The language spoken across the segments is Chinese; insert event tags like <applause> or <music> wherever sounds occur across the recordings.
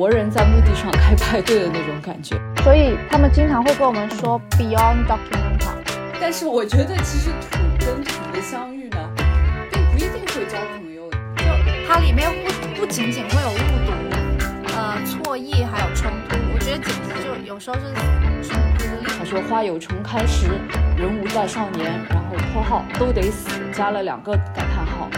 活人在墓地上开派对的那种感觉。所以他们经常会跟我们说 Beyond Documental。但是我觉得其实土跟土的相遇呢，并不一定会交朋友。就它里面不不仅仅会有误读、呃错译，还有冲突。我觉得简直就有时候是冲突。他说花有重开时，人无再少年，然后括号都得死，加了两个感叹号。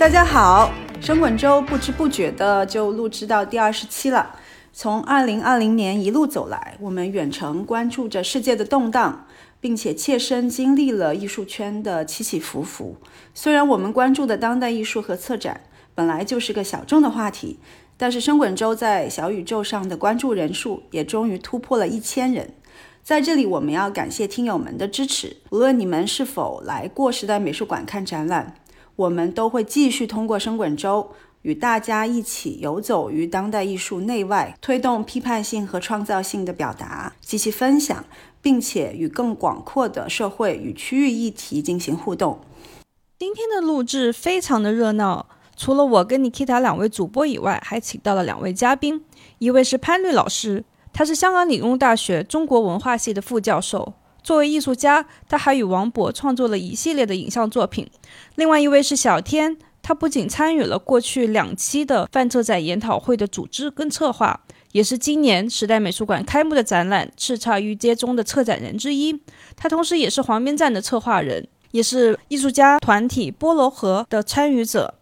大家好，生滚粥不知不觉的就录制到第二十期了。从二零二零年一路走来，我们远程关注着世界的动荡，并且切身经历了艺术圈的起起伏伏。虽然我们关注的当代艺术和策展本来就是个小众的话题，但是生滚粥在小宇宙上的关注人数也终于突破了一千人。在这里，我们要感谢听友们的支持，无论你们是否来过时代美术馆看展览。我们都会继续通过生滚粥与大家一起游走于当代艺术内外，推动批判性和创造性的表达及其分享，并且与更广阔的社会与区域议题进行互动。今天的录制非常的热闹，除了我跟 Nikita 两位主播以外，还请到了两位嘉宾，一位是潘律老师，他是香港理工大学中国文化系的副教授。作为艺术家，他还与王博创作了一系列的影像作品。另外一位是小天，他不仅参与了过去两期的范策展研讨会的组织跟策划，也是今年时代美术馆开幕的展览《叱咤御街》中的策展人之一。他同时也是黄边站的策划人，也是艺术家团体菠萝河的参与者。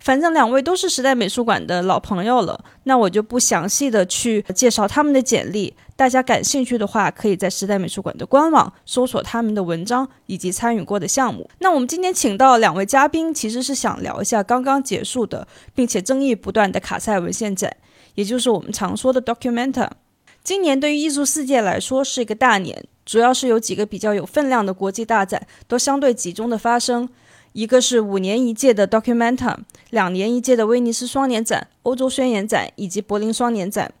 反正两位都是时代美术馆的老朋友了，那我就不详细的去介绍他们的简历。大家感兴趣的话，可以在时代美术馆的官网搜索他们的文章以及参与过的项目。那我们今天请到两位嘉宾，其实是想聊一下刚刚结束的，并且争议不断的卡塞文献展，也就是我们常说的 Documenta。今年对于艺术世界来说是一个大年，主要是有几个比较有分量的国际大展都相对集中的发生。一个是五年一届的 Documenta，两年一届的威尼斯双年展、欧洲宣言展以及柏林双年展。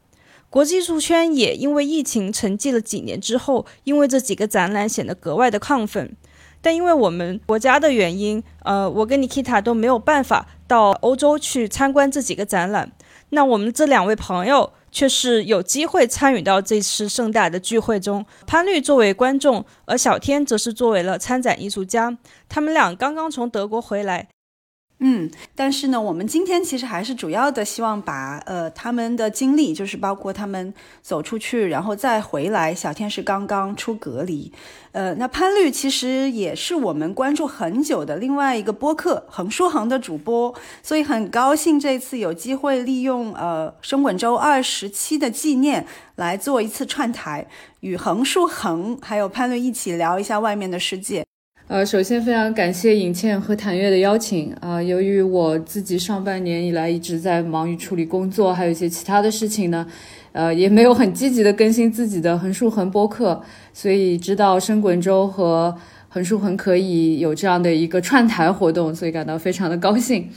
国际艺术圈也因为疫情沉寂了几年之后，因为这几个展览显得格外的亢奋。但因为我们国家的原因，呃，我跟 Nikita 都没有办法到欧洲去参观这几个展览。那我们这两位朋友。却是有机会参与到这次盛大的聚会中。潘律作为观众，而小天则是作为了参展艺术家。他们俩刚刚从德国回来。嗯，但是呢，我们今天其实还是主要的希望把呃他们的经历，就是包括他们走出去然后再回来。小天是刚刚出隔离，呃，那潘律其实也是我们关注很久的另外一个播客横书横的主播，所以很高兴这次有机会利用呃生滚粥二十期的纪念来做一次串台，与横竖横还有潘律一起聊一下外面的世界。呃，首先非常感谢尹倩和谭月的邀请啊。由于我自己上半年以来一直在忙于处理工作，还有一些其他的事情呢，呃，也没有很积极的更新自己的横竖横播客，所以知道生滚周和横竖横可以有这样的一个串台活动，所以感到非常的高兴。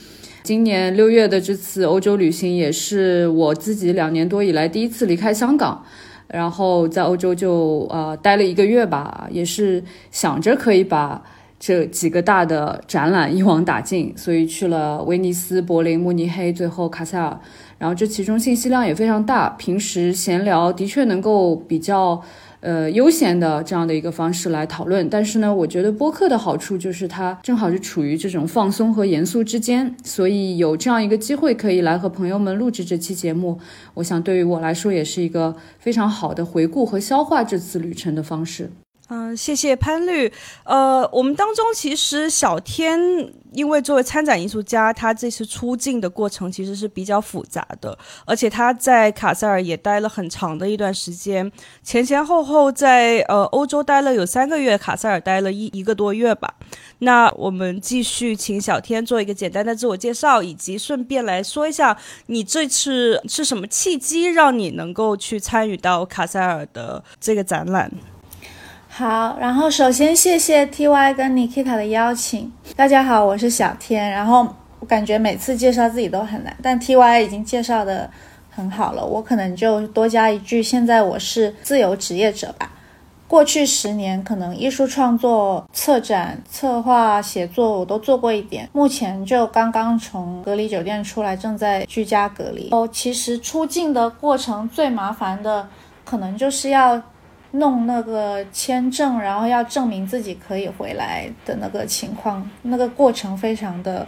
今年六月的这次欧洲旅行也是我自己两年多以来第一次离开香港。然后在欧洲就呃待了一个月吧，也是想着可以把这几个大的展览一网打尽，所以去了威尼斯、柏林、慕尼黑，最后卡塞尔。然后这其中信息量也非常大，平时闲聊的确能够比较。呃，悠闲的这样的一个方式来讨论，但是呢，我觉得播客的好处就是它正好是处于这种放松和严肃之间，所以有这样一个机会可以来和朋友们录制这期节目，我想对于我来说也是一个非常好的回顾和消化这次旅程的方式。嗯，谢谢潘律。呃，我们当中其实小天，因为作为参展艺术家，他这次出境的过程其实是比较复杂的，而且他在卡塞尔也待了很长的一段时间，前前后后在呃欧洲待了有三个月，卡塞尔待了一一个多月吧。那我们继续请小天做一个简单的自我介绍，以及顺便来说一下，你这次是什么契机让你能够去参与到卡塞尔的这个展览？好，然后首先谢谢 T Y 跟 Nikita 的邀请。大家好，我是小天。然后我感觉每次介绍自己都很难，但 T Y 已经介绍的很好了，我可能就多加一句：现在我是自由职业者吧。过去十年，可能艺术创作、策展、策划、写作我都做过一点。目前就刚刚从隔离酒店出来，正在居家隔离。哦，其实出境的过程最麻烦的，可能就是要弄那个签证，然后要证明自己可以回来的那个情况，那个过程非常的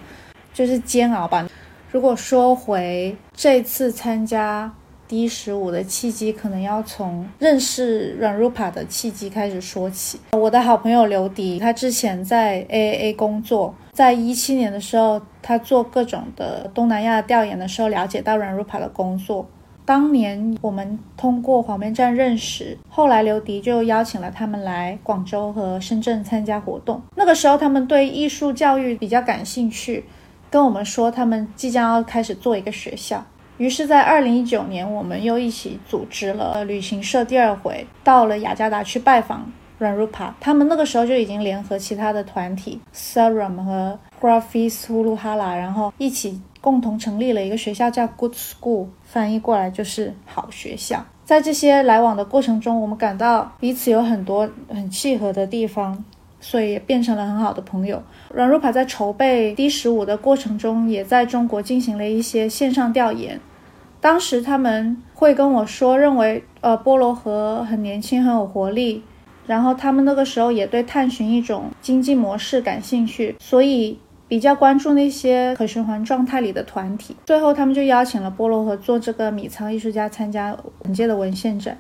就是煎熬吧。如果说回这次参加。D 十五的契机可能要从认识软 Rupa 的契机开始说起。我的好朋友刘迪，他之前在 AAA 工作，在一七年的时候，他做各种的东南亚调研的时候，了解到软 Rupa 的工作。当年我们通过黄边站认识，后来刘迪就邀请了他们来广州和深圳参加活动。那个时候他们对艺术教育比较感兴趣，跟我们说他们即将要开始做一个学校。于是，在二零一九年，我们又一起组织了旅行社第二回，到了雅加达去拜访软 Rupa。他们那个时候就已经联合其他的团体 Sarum 和 Grafis Huluhala，然后一起共同成立了一个学校，叫 Good School，翻译过来就是好学校。在这些来往的过程中，我们感到彼此有很多很契合的地方。所以也变成了很好的朋友。软如帕在筹备 D 十五的过程中，也在中国进行了一些线上调研。当时他们会跟我说，认为呃波罗河很年轻，很有活力。然后他们那个时候也对探寻一种经济模式感兴趣，所以比较关注那些可循环状态里的团体。最后他们就邀请了波罗河做这个米仓艺术家参加本届的文献展。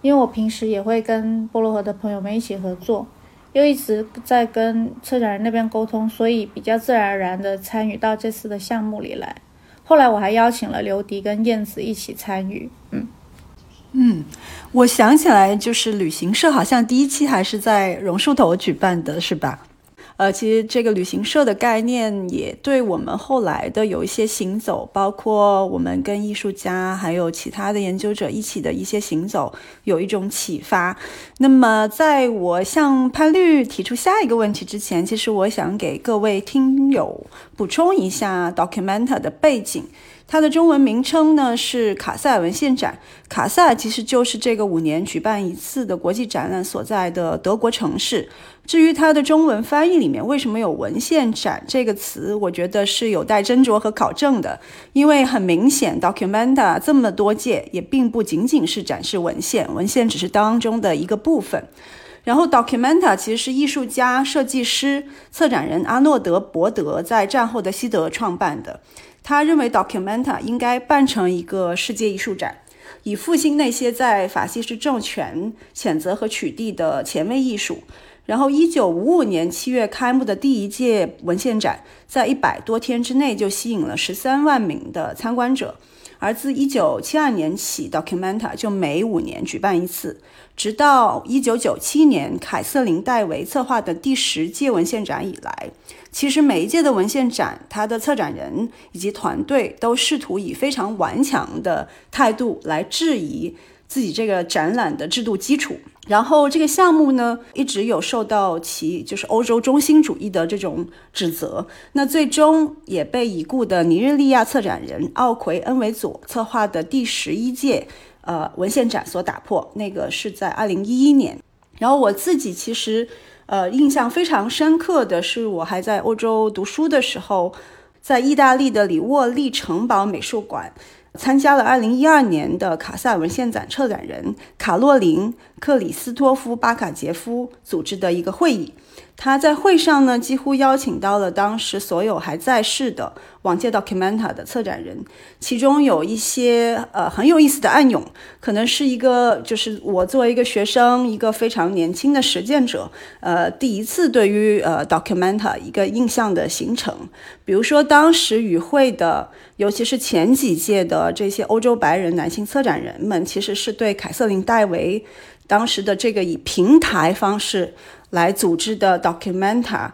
因为我平时也会跟波罗河的朋友们一起合作。又一直在跟策展人那边沟通，所以比较自然而然的参与到这次的项目里来。后来我还邀请了刘迪跟燕子一起参与。嗯嗯，我想起来，就是旅行社好像第一期还是在榕树头举办的，是吧？呃，其实这个旅行社的概念也对我们后来的有一些行走，包括我们跟艺术家还有其他的研究者一起的一些行走，有一种启发。那么，在我向潘律提出下一个问题之前，其实我想给各位听友补充一下 Documenta 的背景。它的中文名称呢是卡塞尔文献展，卡塞尔其实就是这个五年举办一次的国际展览所在的德国城市。至于它的中文翻译里面为什么有“文献展”这个词，我觉得是有待斟酌和考证的。因为很明显，Documenta 这么多届也并不仅仅是展示文献，文献只是当中的一个部分。然后，Documenta 其实是艺术家、设计师、策展人阿诺德·伯德在战后的西德创办的。他认为 Documenta 应该办成一个世界艺术展，以复兴那些在法西斯政权谴责和取缔的前卫艺术。然后，一九五五年七月开幕的第一届文献展，在一百多天之内就吸引了十三万名的参观者。而自一九七二年起，Documenta 就每五年举办一次，直到一九九七年凯瑟琳·戴维策划的第十届文献展以来。其实每一届的文献展，它的策展人以及团队都试图以非常顽强的态度来质疑自己这个展览的制度基础。然后这个项目呢，一直有受到其就是欧洲中心主义的这种指责。那最终也被已故的尼日利亚策展人奥奎恩维佐策划的第十一届呃文献展所打破。那个是在二零一一年。然后我自己其实。呃，印象非常深刻的是，我还在欧洲读书的时候，在意大利的里沃利城堡美术馆参加了2012年的卡塞尔文献展策展人卡洛琳·克里斯托夫·巴卡杰夫组织的一个会议。他在会上呢，几乎邀请到了当时所有还在世的往届 Documenta 的策展人，其中有一些呃很有意思的暗涌，可能是一个就是我作为一个学生，一个非常年轻的实践者，呃，第一次对于呃 Documenta 一个印象的形成。比如说当时与会的，尤其是前几届的这些欧洲白人男性策展人们，其实是对凯瑟琳·戴维当时的这个以平台方式。来组织的 Documenta，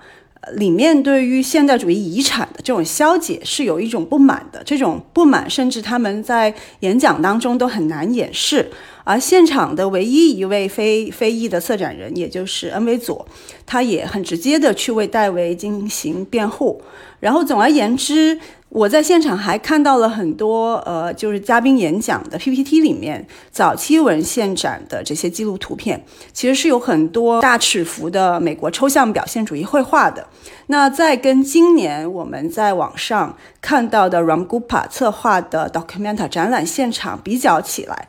里面对于现代主义遗产的这种消解是有一种不满的，这种不满甚至他们在演讲当中都很难掩饰。而现场的唯一一位非非裔的策展人，也就是恩维佐，他也很直接的去为戴维进行辩护。然后总而言之。我在现场还看到了很多呃，就是嘉宾演讲的 PPT 里面早期文献展的这些记录图片，其实是有很多大尺幅的美国抽象表现主义绘画的。那在跟今年我们在网上看到的 Ram Gupta 策划的 Documenta 展览现场比较起来，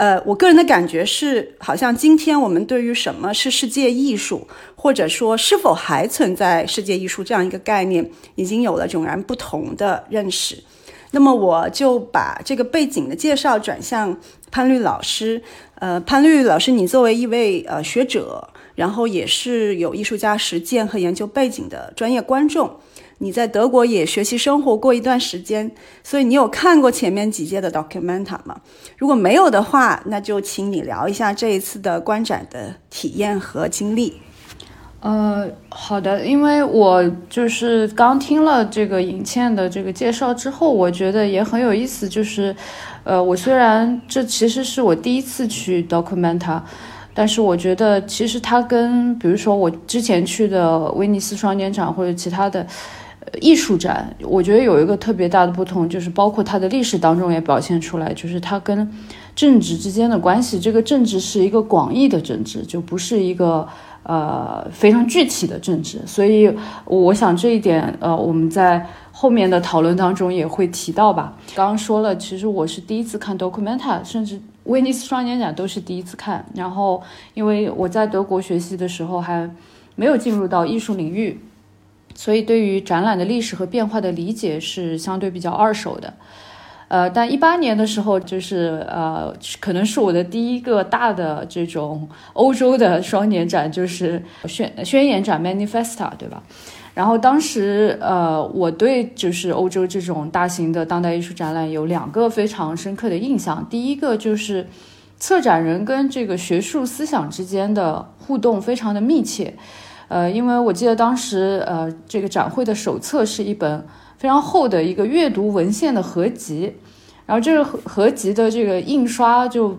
呃，我个人的感觉是，好像今天我们对于什么是世界艺术，或者说是否还存在世界艺术这样一个概念，已经有了迥然不同的认识。那么我就把这个背景的介绍转向潘律老师。呃，潘律老师，你作为一位呃学者，然后也是有艺术家实践和研究背景的专业观众。你在德国也学习生活过一段时间，所以你有看过前面几届的 Documenta 吗？如果没有的话，那就请你聊一下这一次的观展的体验和经历。呃，好的，因为我就是刚听了这个尹倩的这个介绍之后，我觉得也很有意思。就是，呃，我虽然这其实是我第一次去 Documenta，但是我觉得其实它跟比如说我之前去的威尼斯双年展或者其他的。艺术展，我觉得有一个特别大的不同，就是包括它的历史当中也表现出来，就是它跟政治之间的关系。这个政治是一个广义的政治，就不是一个呃非常具体的政治。所以我想这一点，呃，我们在后面的讨论当中也会提到吧。刚刚说了，其实我是第一次看 Documenta，甚至威尼斯双年展都是第一次看。然后因为我在德国学习的时候还没有进入到艺术领域。所以，对于展览的历史和变化的理解是相对比较二手的，呃，但一八年的时候，就是呃，可能是我的第一个大的这种欧洲的双年展，就是宣宣言展 （Manifesta），对吧？然后当时，呃，我对就是欧洲这种大型的当代艺术展览有两个非常深刻的印象，第一个就是策展人跟这个学术思想之间的互动非常的密切。呃，因为我记得当时，呃，这个展会的手册是一本非常厚的一个阅读文献的合集，然后这个合合集的这个印刷就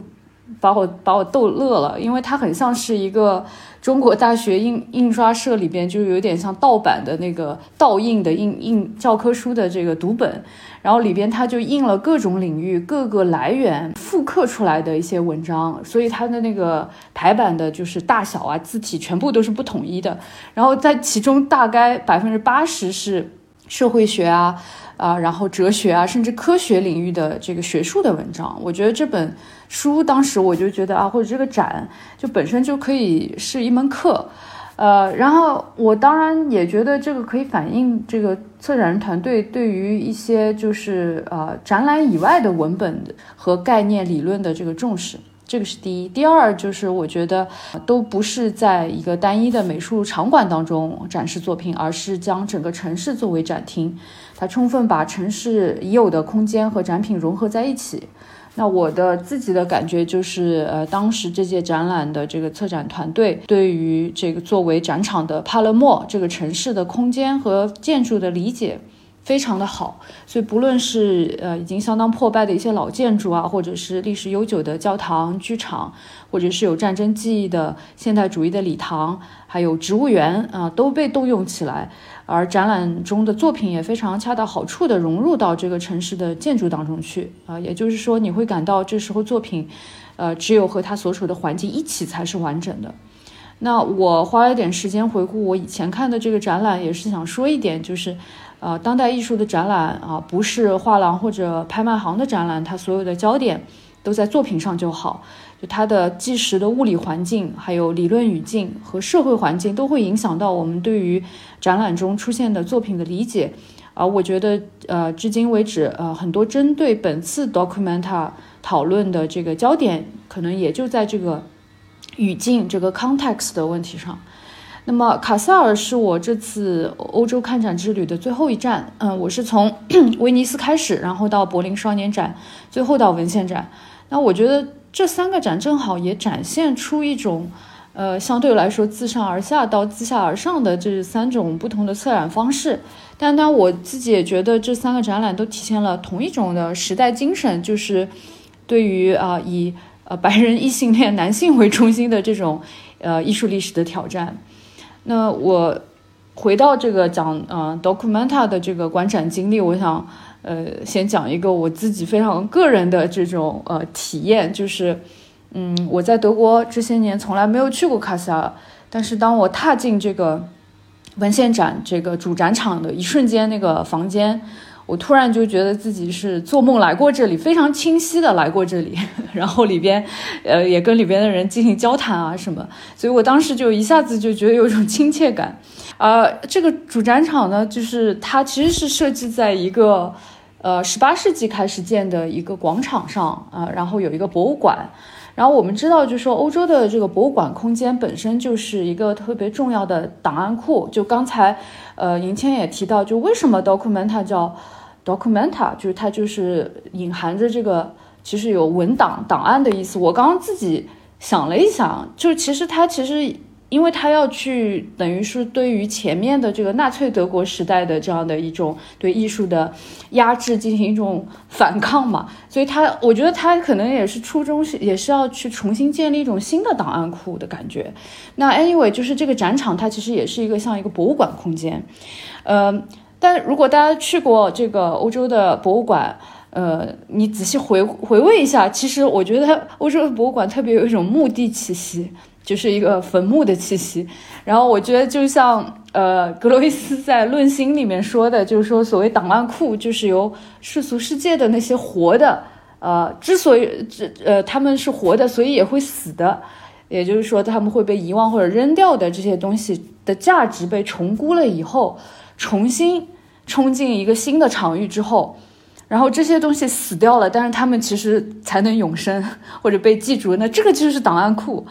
把我把我逗乐了，因为它很像是一个。中国大学印印刷社里边就有点像盗版的那个盗印的印印教科书的这个读本，然后里边它就印了各种领域各个来源复刻出来的一些文章，所以它的那个排版的就是大小啊字体全部都是不统一的，然后在其中大概百分之八十是社会学啊。啊，然后哲学啊，甚至科学领域的这个学术的文章，我觉得这本书当时我就觉得啊，或者这个展就本身就可以是一门课，呃，然后我当然也觉得这个可以反映这个策展人团队对于一些就是呃展览以外的文本和概念理论的这个重视。这个是第一，第二就是我觉得都不是在一个单一的美术场馆当中展示作品，而是将整个城市作为展厅，它充分把城市已有的空间和展品融合在一起。那我的自己的感觉就是，呃，当时这届展览的这个策展团队对于这个作为展场的帕勒莫这个城市的空间和建筑的理解。非常的好，所以不论是呃已经相当破败的一些老建筑啊，或者是历史悠久的教堂、剧场，或者是有战争记忆的现代主义的礼堂，还有植物园啊，都被动用起来。而展览中的作品也非常恰到好处地融入到这个城市的建筑当中去啊，也就是说，你会感到这时候作品，呃，只有和它所处的环境一起才是完整的。那我花了点时间回顾我以前看的这个展览，也是想说一点，就是。呃，当代艺术的展览啊，不是画廊或者拍卖行的展览，它所有的焦点都在作品上就好。就它的即时的物理环境、还有理论语境和社会环境，都会影响到我们对于展览中出现的作品的理解。而我觉得，呃，至今为止，呃，很多针对本次 Documenta 讨论的这个焦点，可能也就在这个语境、这个 context 的问题上。那么卡塞尔是我这次欧洲看展之旅的最后一站。嗯，我是从 <clears throat> 威尼斯开始，然后到柏林双年展，最后到文献展。那我觉得这三个展正好也展现出一种，呃，相对来说自上而下到自下而上的这三种不同的策展方式。但当我自己也觉得这三个展览都体现了同一种的时代精神，就是对于啊以呃白人异性恋男性为中心的这种呃艺术历史的挑战。那我回到这个讲呃 documenta 的这个观展经历，我想呃先讲一个我自己非常个人的这种呃体验，就是嗯我在德国这些年从来没有去过卡萨尔，但是当我踏进这个文献展这个主展场的一瞬间，那个房间。我突然就觉得自己是做梦来过这里，非常清晰的来过这里，<laughs> 然后里边，呃，也跟里边的人进行交谈啊什么，所以我当时就一下子就觉得有一种亲切感。呃，这个主展场呢，就是它其实是设计在一个，呃，十八世纪开始建的一个广场上啊，然后有一个博物馆。然后我们知道，就说欧洲的这个博物馆空间本身就是一个特别重要的档案库。就刚才，呃，银谦也提到，就为什么 Documenta 叫。Documenta 就是它就是隐含着这个其实有文档档案的意思。我刚刚自己想了一想，就其实它其实因为他要去等于是对于前面的这个纳粹德国时代的这样的一种对艺术的压制进行一种反抗嘛，所以他我觉得他可能也是初衷是也是要去重新建立一种新的档案库的感觉。那 anyway 就是这个展场它其实也是一个像一个博物馆空间，呃。但如果大家去过这个欧洲的博物馆，呃，你仔细回回味一下，其实我觉得欧洲的博物馆特别有一种墓地气息，就是一个坟墓的气息。然后我觉得就像呃格罗伊斯在《论心》里面说的，就是说所谓档案库，就是由世俗世界的那些活的，呃，之所以这呃他们是活的，所以也会死的，也就是说他们会被遗忘或者扔掉的这些东西的价值被重估了以后。重新冲进一个新的场域之后，然后这些东西死掉了，但是他们其实才能永生 <laughs> 或者被记住。那这个就是档案库，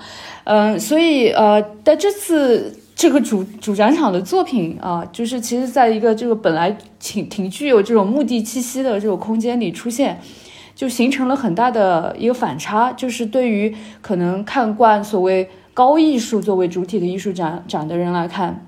嗯，所以呃，在这次这个主主展场的作品啊，就是其实在一个这个本来挺挺具有这种目的气息的这种空间里出现，就形成了很大的一个反差，就是对于可能看惯所谓高艺术作为主体的艺术展展的人来看。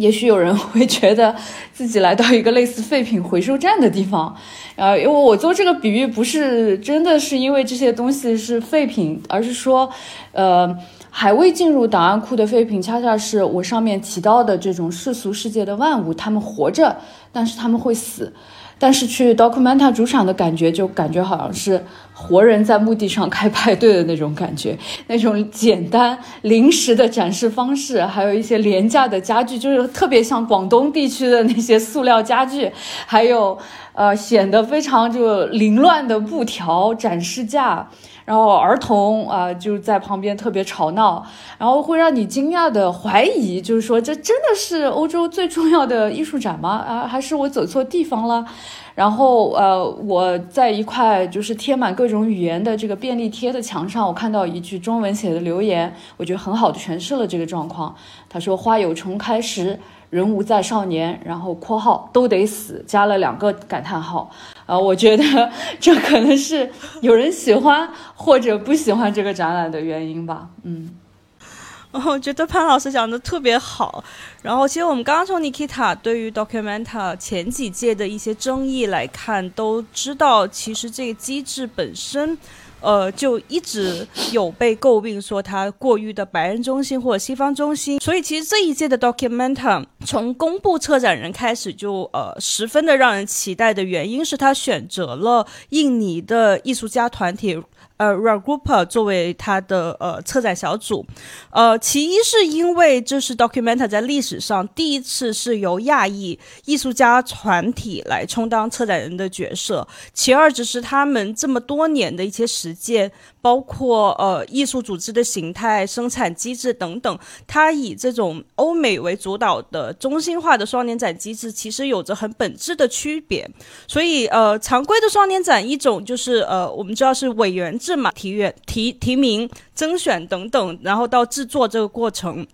也许有人会觉得自己来到一个类似废品回收站的地方，<laughs> 呃，因为我做这个比喻不是真的是因为这些东西是废品，而是说，呃，还未进入档案库的废品，恰恰是我上面提到的这种世俗世界的万物，他们活着，但是他们会死。但是去 Documenta 主场的感觉，就感觉好像是活人在墓地上开派对的那种感觉，<laughs> 那种简单临时的展示方式，还有一些廉价的家具，就是特别像广东地区的那些塑料家具，还有呃显得非常就凌乱的布条展示架，然后儿童啊就在旁边特别吵闹，然后会让你惊讶的怀疑，就是说这真的是欧洲最重要的艺术展吗？啊，还是我走错地方了？然后，呃，我在一块就是贴满各种语言的这个便利贴的墙上，我看到一句中文写的留言，我觉得很好的诠释了这个状况。他说：“花有重开时，人无再少年。”然后括号都得死，加了两个感叹号。啊，我觉得这可能是有人喜欢或者不喜欢这个展览的原因吧。嗯。<laughs> 我觉得潘老师讲的特别好。然后，其实我们刚刚从 Nikita 对于 Documenta 前几届的一些争议来看，都知道其实这个机制本身，呃，就一直有被诟病说它过于的白人中心或者西方中心。所以，其实这一届的 Documenta 从公布策展人开始就呃十分的让人期待的原因是，他选择了印尼的艺术家团体。呃，Ragrupa 作为他的呃策展小组，呃，其一是因为这是 Documenta 在历史上第一次是由亚裔艺术家团体来充当策展人的角色，其二只是他们这么多年的一些实践。包括呃艺术组织的形态、生产机制等等，它以这种欧美为主导的中心化的双年展机制，其实有着很本质的区别。所以呃，常规的双年展一种就是呃，我们知道是委员制嘛，提员提提名、甄选等等，然后到制作这个过程。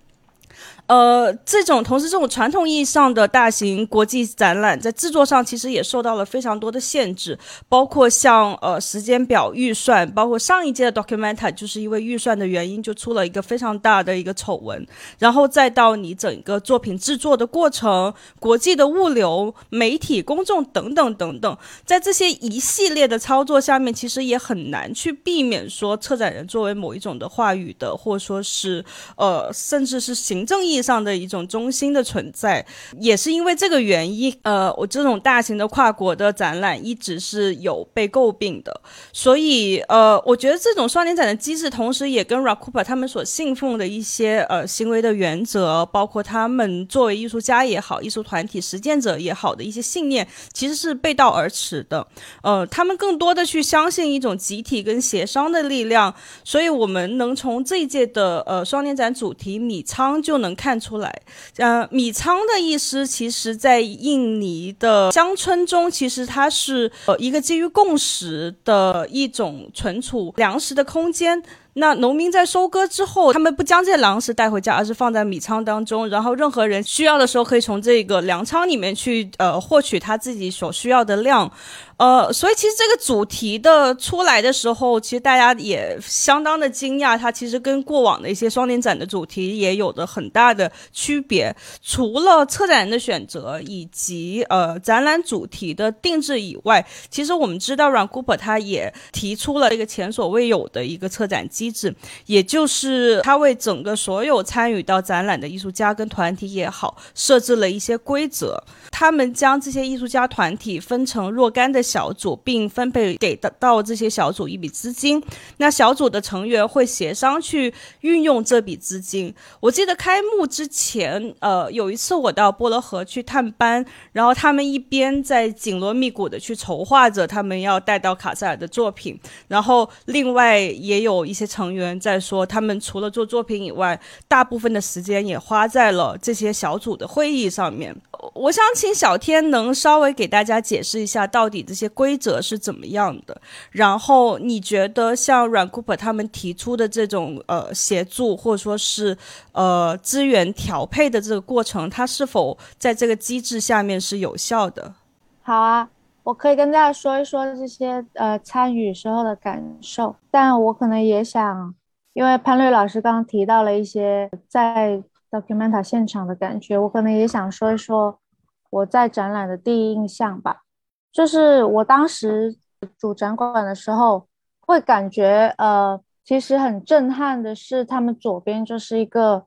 呃，这种同时，这种传统意义上的大型国际展览，在制作上其实也受到了非常多的限制，包括像呃时间表、预算，包括上一届的 Documenta 就是因为预算的原因，就出了一个非常大的一个丑闻，然后再到你整个作品制作的过程、国际的物流、媒体、公众等等等等，在这些一系列的操作下面，其实也很难去避免说策展人作为某一种的话语的，或者说是呃，甚至是行政意。上的一种中心的存在。也是因为这个原因，呃，我这种大型的跨国的展览一直是有被诟病的。所以，呃，我觉得这种双年展的机制，同时也跟 Rakupa 他们所信奉的一些呃行为的原则，包括他们作为艺术家也好，艺术团体实践者也好的一些信念，其实是背道而驰的。呃，他们更多的去相信一种集体跟协商的力量。所以，我们能从这一届的呃双年展主题米仓就能看看出来，呃，米仓的意思，其实在印尼的乡村中，其实它是呃一个基于共识的一种存储粮食的空间。那农民在收割之后，他们不将这些粮食带回家，而是放在米仓当中，然后任何人需要的时候，可以从这个粮仓里面去呃获取他自己所需要的量。呃，所以其实这个主题的出来的时候，其实大家也相当的惊讶，它其实跟过往的一些双年展的主题也有着很大的区别。除了策展人的选择以及呃展览主题的定制以外，其实我们知道软 cooper 他也提出了一个前所未有的一个策展机机制，也就是他为整个所有参与到展览的艺术家跟团体也好，设置了一些规则。他们将这些艺术家团体分成若干的。小组，并分配给到这些小组一笔资金。那小组的成员会协商去运用这笔资金。我记得开幕之前，呃，有一次我到波罗河去探班，然后他们一边在紧锣密鼓的去筹划着他们要带到卡塞尔的作品，然后另外也有一些成员在说，他们除了做作品以外，大部分的时间也花在了这些小组的会议上面。我想请小天能稍微给大家解释一下，到底这些规则是怎么样的。然后你觉得像软酷普他们提出的这种呃协助或者说是呃资源调配的这个过程，它是否在这个机制下面是有效的？好啊，我可以跟大家说一说这些呃参与时候的感受，但我可能也想，因为潘律老师刚刚提到了一些在。Documenta 现场的感觉，我可能也想说一说我在展览的第一印象吧。就是我当时主展馆的时候，会感觉呃，其实很震撼的是，他们左边就是一个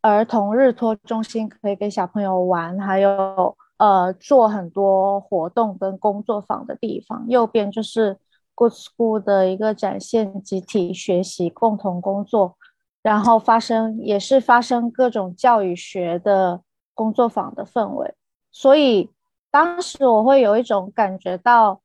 儿童日托中心，可以给小朋友玩，还有呃做很多活动跟工作坊的地方；右边就是 Good School 的一个展现集体学习、共同工作。然后发生也是发生各种教育学的工作坊的氛围，所以当时我会有一种感觉到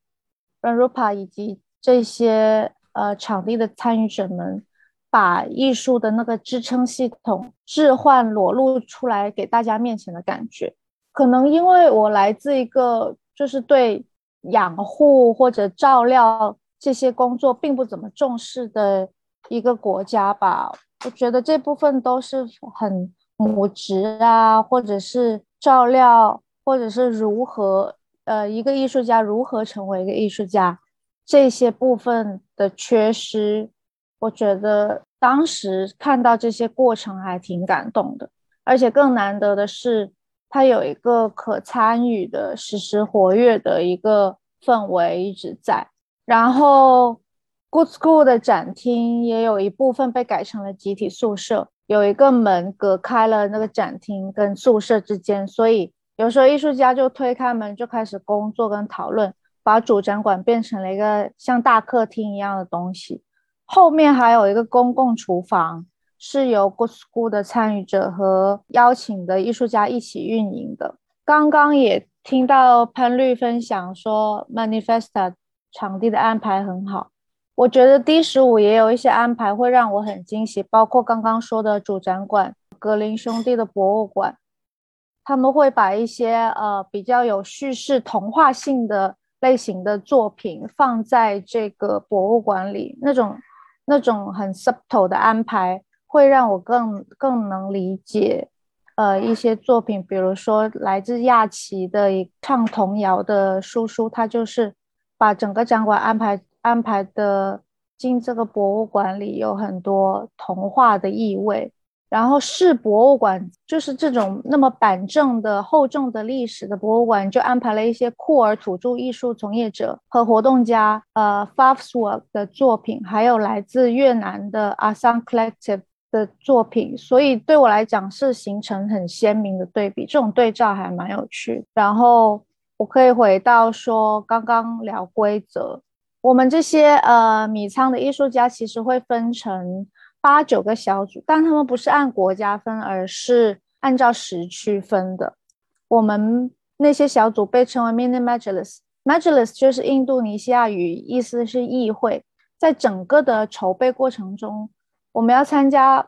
，Rupa 以及这些呃场地的参与者们，把艺术的那个支撑系统置换裸露出来给大家面前的感觉。可能因为我来自一个就是对养护或者照料这些工作并不怎么重视的一个国家吧。我觉得这部分都是很母职啊，或者是照料，或者是如何呃一个艺术家如何成为一个艺术家，这些部分的缺失，我觉得当时看到这些过程还挺感动的，而且更难得的是，它有一个可参与的、实时活跃的一个氛围一直在，然后。Good School 的展厅也有一部分被改成了集体宿舍，有一个门隔开了那个展厅跟宿舍之间，所以有时候艺术家就推开门就开始工作跟讨论，把主展馆变成了一个像大客厅一样的东西。后面还有一个公共厨房，是由 Good School 的参与者和邀请的艺术家一起运营的。刚刚也听到潘律分享说，Manifesta 场地的安排很好。我觉得 D 十五也有一些安排会让我很惊喜，包括刚刚说的主展馆格林兄弟的博物馆，他们会把一些呃比较有叙事童话性的类型的作品放在这个博物馆里，那种那种很 subtle 的安排会让我更更能理解呃一些作品，比如说来自亚奇的一唱童谣的叔叔，他就是把整个展馆安排。安排的进这个博物馆里有很多童话的意味，然后市博物馆就是这种那么板正的厚重的历史的博物馆，就安排了一些库尔土著艺术从业者和活动家，呃 f a f s w o r k 的作品，还有来自越南的 Asan Collective 的作品，所以对我来讲是形成很鲜明的对比，这种对照还蛮有趣。然后我可以回到说刚刚聊规则，我们这些呃米仓的艺术家其实会分成八九个小组，但他们不是按国家分，而是按照时区分的。我们那些小组被称为 Mini Majlis，Majlis 就是印度尼西亚语，意思是议会。在整个的筹备过程中，我们要参加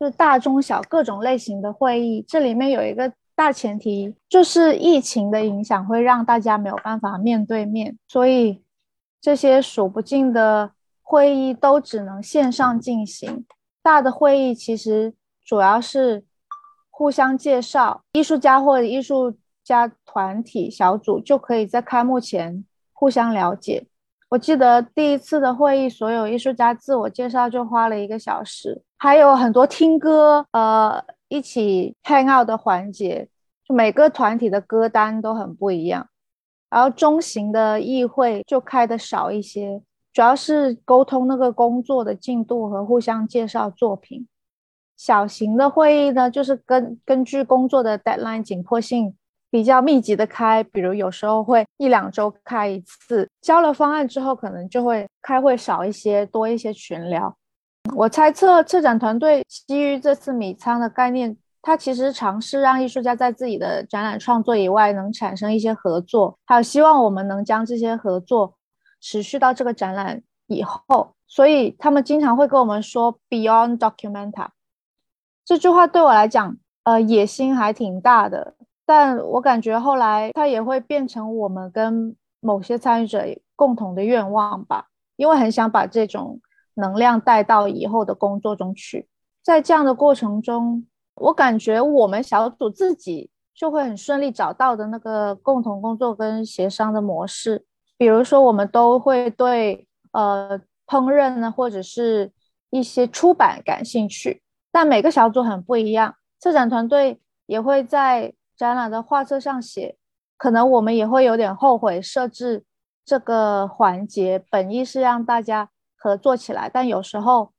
就大中小各种类型的会议。这里面有一个大前提，就是疫情的影响会让大家没有办法面对面，所以这些数不尽的会议都只能线上进行。大的会议其实主要是互相介绍，艺术家或者艺术家团体小组就可以在开幕前互相了解。我记得第一次的会议，所有艺术家自我介绍就花了一个小时，还有很多听歌、呃一起 hang out 的环节，就每个团体的歌单都很不一样。然后中型的议会就开的少一些，主要是沟通那个工作的进度和互相介绍作品。小型的会议呢，就是根根据工作的 deadline 紧迫性。比较密集的开，比如有时候会一两周开一次。交了方案之后，可能就会开会少一些，多一些群聊。我猜测策展团队基于这次米仓的概念，他其实尝试让艺术家在自己的展览创作以外能产生一些合作，还有希望我们能将这些合作持续到这个展览以后。所以他们经常会跟我们说 “Beyond Documenta” 这句话对我来讲，呃，野心还挺大的。但我感觉后来它也会变成我们跟某些参与者共同的愿望吧，因为很想把这种能量带到以后的工作中去。在这样的过程中，我感觉我们小组自己就会很顺利找到的那个共同工作跟协商的模式。比如说，我们都会对呃烹饪呢，或者是一些出版感兴趣，但每个小组很不一样。策展团队也会在。展览的画册上写，可能我们也会有点后悔设置这个环节，本意是让大家合作起来，但有时候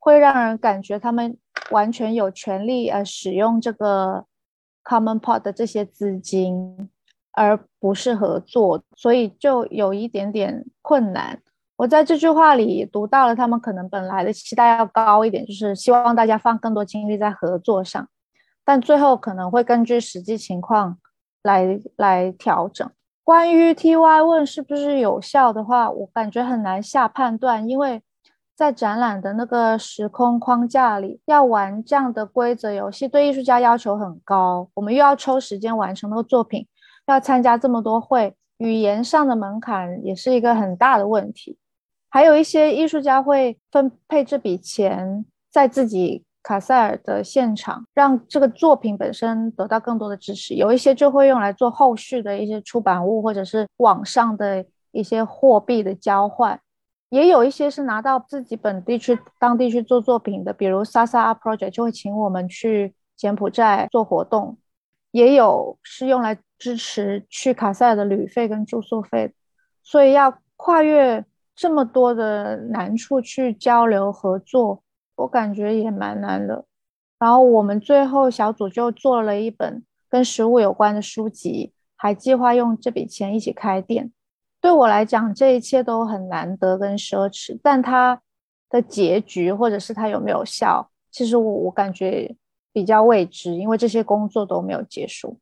会让人感觉他们完全有权利呃使用这个 common pot 的这些资金，而不是合作，所以就有一点点困难。我在这句话里读到了他们可能本来的期待要高一点，就是希望大家放更多精力在合作上。但最后可能会根据实际情况来来调整。关于 T Y 问是不是有效的话，我感觉很难下判断，因为在展览的那个时空框架里，要玩这样的规则游戏，对艺术家要求很高。我们又要抽时间完成那个作品，要参加这么多会，语言上的门槛也是一个很大的问题。还有一些艺术家会分配这笔钱在自己。卡塞尔的现场让这个作品本身得到更多的支持，有一些就会用来做后续的一些出版物，或者是网上的一些货币的交换，也有一些是拿到自己本地去当地去做作品的，比如 Sasa Project 就会请我们去柬埔寨做活动，也有是用来支持去卡塞尔的旅费跟住宿费，所以要跨越这么多的难处去交流合作。我感觉也蛮难的，然后我们最后小组就做了一本跟食物有关的书籍，还计划用这笔钱一起开店。对我来讲，这一切都很难得跟奢侈，但它的结局或者是它有没有效，其实我我感觉比较未知，因为这些工作都没有结束。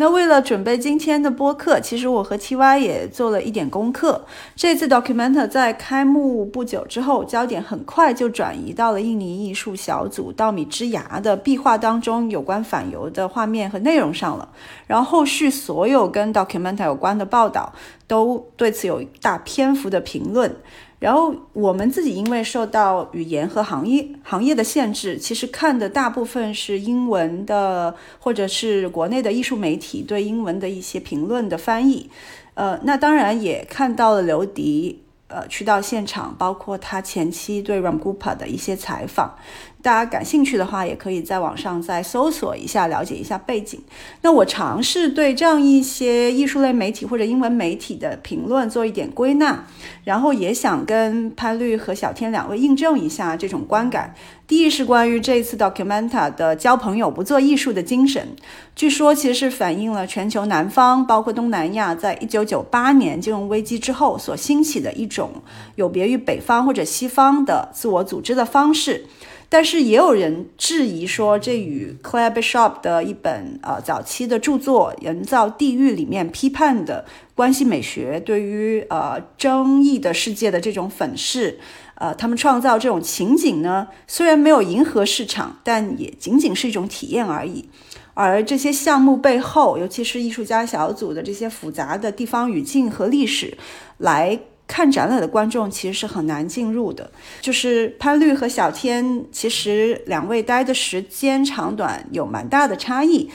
那为了准备今天的播客，其实我和 T Y 也做了一点功课。这次 Documenta 在开幕不久之后，焦点很快就转移到了印尼艺术小组稻米之芽的壁画当中有关反犹的画面和内容上了。然后后续所有跟 Documenta 有关的报道，都对此有大篇幅的评论。然后我们自己因为受到语言和行业行业的限制，其实看的大部分是英文的，或者是国内的艺术媒体对英文的一些评论的翻译。呃，那当然也看到了刘迪呃去到现场，包括他前期对 Ramgupa 的一些采访。大家感兴趣的话，也可以在网上再搜索一下，了解一下背景。那我尝试对这样一些艺术类媒体或者英文媒体的评论做一点归纳，然后也想跟潘律和小天两位印证一下这种观感。第一是关于这次 Documenta 的交朋友不做艺术的精神，据说其实是反映了全球南方，包括东南亚，在一九九八年金融危机之后所兴起的一种有别于北方或者西方的自我组织的方式。但是也有人质疑说，这与 Claire Bishop 的一本呃早期的著作《人造地狱》里面批判的关系美学对于呃争议的世界的这种粉饰，呃，他们创造这种情景呢，虽然没有迎合市场，但也仅仅是一种体验而已。而这些项目背后，尤其是艺术家小组的这些复杂的地方语境和历史，来。看展览的观众其实是很难进入的。就是潘律和小天，其实两位待的时间长短有蛮大的差异。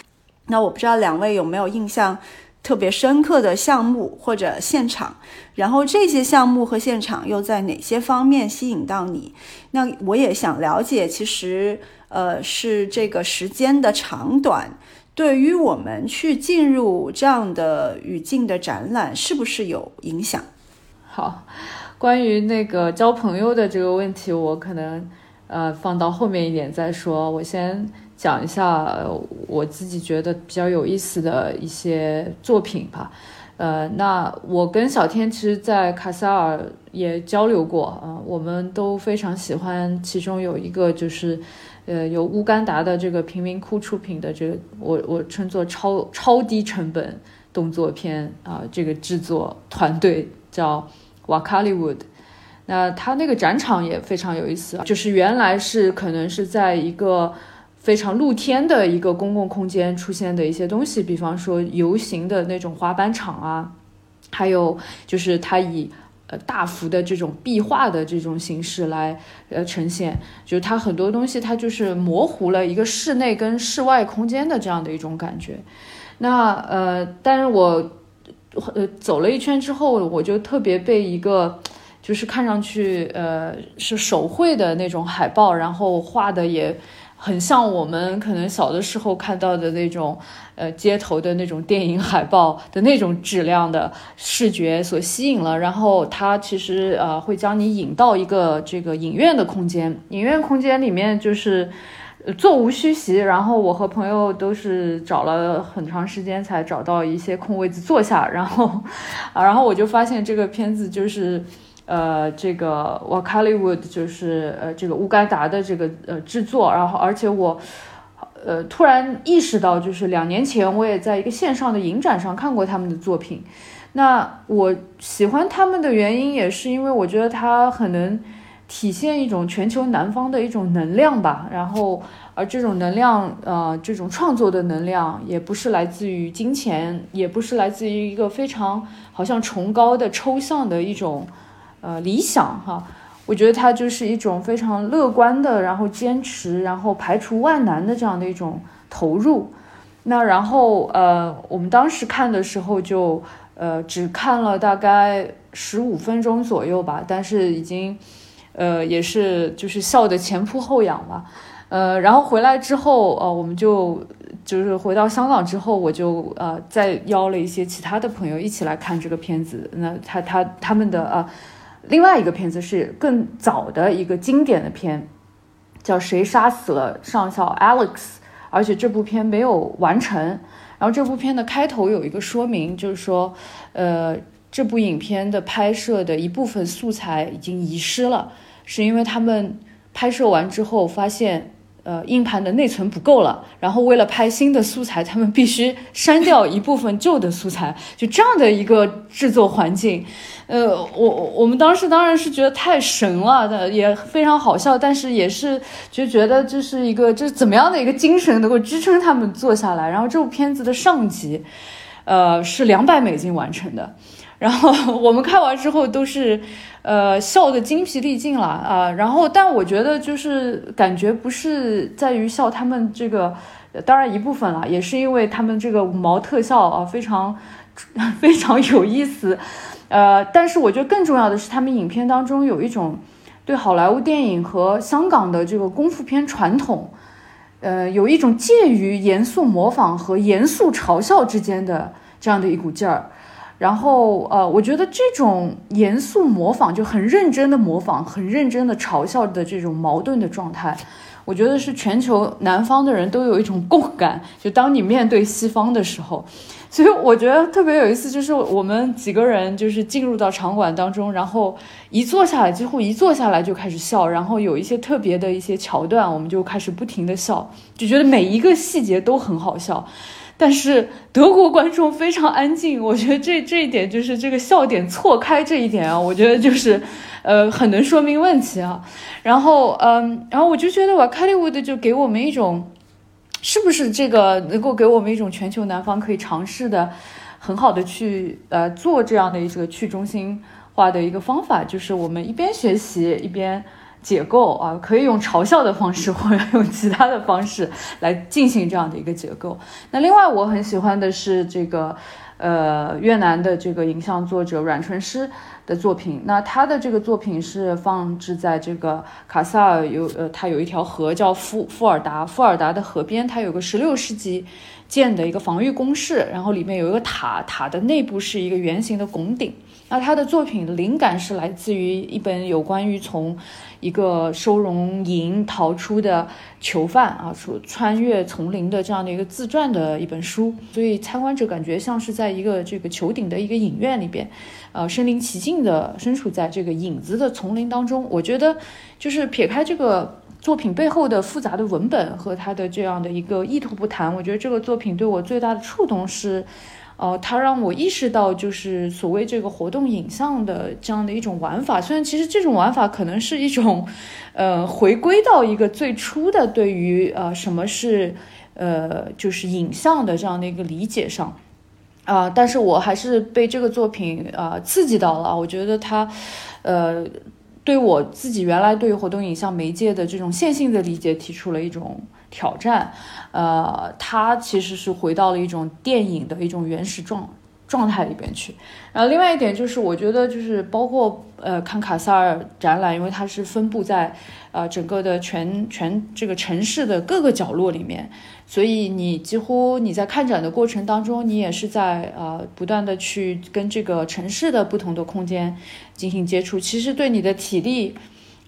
那我不知道两位有没有印象特别深刻的项目或者现场，然后这些项目和现场又在哪些方面吸引到你？那我也想了解，其实呃是这个时间的长短，对于我们去进入这样的语境的展览，是不是有影响？好，关于那个交朋友的这个问题，我可能呃放到后面一点再说。我先讲一下我自己觉得比较有意思的一些作品吧。呃，那我跟小天其实，在卡萨尔也交流过啊，我们都非常喜欢。其中有一个就是，呃，由乌干达的这个贫民窟出品的这个，我我称作超超低成本动作片啊，这个制作团队叫。瓦卡利 wood，那它那个展场也非常有意思，就是原来是可能是在一个非常露天的一个公共空间出现的一些东西，比方说游行的那种滑板场啊，还有就是它以呃大幅的这种壁画的这种形式来呃呈现，就是它很多东西它就是模糊了一个室内跟室外空间的这样的一种感觉。那呃，但是我。呃，走了一圈之后，我就特别被一个，就是看上去呃是手绘的那种海报，然后画的也很像我们可能小的时候看到的那种呃街头的那种电影海报的那种质量的视觉所吸引了。然后它其实呃会将你引到一个这个影院的空间，影院空间里面就是。座无虚席，然后我和朋友都是找了很长时间才找到一些空位子坐下，然后，啊，<laughs> 然后我就发现这个片子就是，呃，这个 Wakaliwood 就是呃这个乌干达的这个呃制作，然后而且我，呃，突然意识到，就是两年前我也在一个线上的影展上看过他们的作品，那我喜欢他们的原因也是因为我觉得他很能。体现一种全球南方的一种能量吧，然后而这种能量，呃，这种创作的能量，也不是来自于金钱，也不是来自于一个非常好像崇高的抽象的一种，呃，理想哈。我觉得它就是一种非常乐观的，然后坚持，然后排除万难的这样的一种投入。那然后，呃，我们当时看的时候就，呃，只看了大概十五分钟左右吧，但是已经。呃，也是就是笑得前仆后仰吧，呃，然后回来之后，呃，我们就就是回到香港之后，我就呃再邀了一些其他的朋友一起来看这个片子。那他他他们的呃另外一个片子是更早的一个经典的片，叫《谁杀死了上校 Alex》，而且这部片没有完成。然后这部片的开头有一个说明，就是说，呃。这部影片的拍摄的一部分素材已经遗失了，是因为他们拍摄完之后发现，呃，硬盘的内存不够了，然后为了拍新的素材，他们必须删掉一部分旧的素材，就这样的一个制作环境，呃，我我们当时当然是觉得太神了的，也非常好笑，但是也是就觉得这是一个这怎么样的一个精神能够支撑他们做下来。然后这部片子的上集，呃，是两百美金完成的。然后我们看完之后都是，呃，笑得精疲力尽了啊。然后，但我觉得就是感觉不是在于笑他们这个，当然一部分了，也是因为他们这个五毛特效啊，非常 <laughs> 非常有意思。呃，但是我觉得更重要的是，他们影片当中有一种对好莱坞电影和香港的这个功夫片传统，呃，有一种介于严肃模仿和严肃嘲笑之间的这样的一股劲儿。然后，呃，我觉得这种严肃模仿就很认真的模仿，很认真的嘲笑的这种矛盾的状态，我觉得是全球南方的人都有一种共感。就当你面对西方的时候，所以我觉得特别有意思，就是我们几个人就是进入到场馆当中，然后一坐下来，几乎一坐下来就开始笑，然后有一些特别的一些桥段，我们就开始不停的笑，就觉得每一个细节都很好笑。但是德国观众非常安静，<laughs> 我觉得这这一点就是这个笑点错开这一点啊，我觉得就是，呃，很能说明问题啊。然后，嗯，然后我就觉得，瓦卡利乌的就给我们一种，是不是这个能够给我们一种全球南方可以尝试的，很好的去呃做这样的一个去中心化的一个方法，就是我们一边学习一边。解构啊，可以用嘲笑的方式，或者用其他的方式来进行这样的一个解构。那另外，我很喜欢的是这个，呃，越南的这个影像作者阮纯诗的作品。那他的这个作品是放置在这个卡萨尔有，呃，它有一条河叫富富尔达，富尔达的河边，它有个十六世纪建的一个防御工事，然后里面有一个塔，塔的内部是一个圆形的拱顶。那他的作品灵感是来自于一本有关于从一个收容营逃出的囚犯啊，说穿越丛林的这样的一个自传的一本书，所以参观者感觉像是在一个这个球顶的一个影院里边，呃，身临其境的身处在这个影子的丛林当中。我觉得，就是撇开这个作品背后的复杂的文本和他的这样的一个意图不谈，我觉得这个作品对我最大的触动是。呃，它让我意识到，就是所谓这个活动影像的这样的一种玩法。虽然其实这种玩法可能是一种，呃，回归到一个最初的对于呃什么是呃就是影像的这样的一个理解上，啊，但是我还是被这个作品啊刺激到了。我觉得它，呃，对我自己原来对于活动影像媒介的这种线性的理解提出了一种。挑战，呃，它其实是回到了一种电影的一种原始状状态里边去。然后另外一点就是，我觉得就是包括呃看卡萨尔展览，因为它是分布在呃整个的全全这个城市的各个角落里面，所以你几乎你在看展的过程当中，你也是在呃不断的去跟这个城市的不同的空间进行接触，其实对你的体力。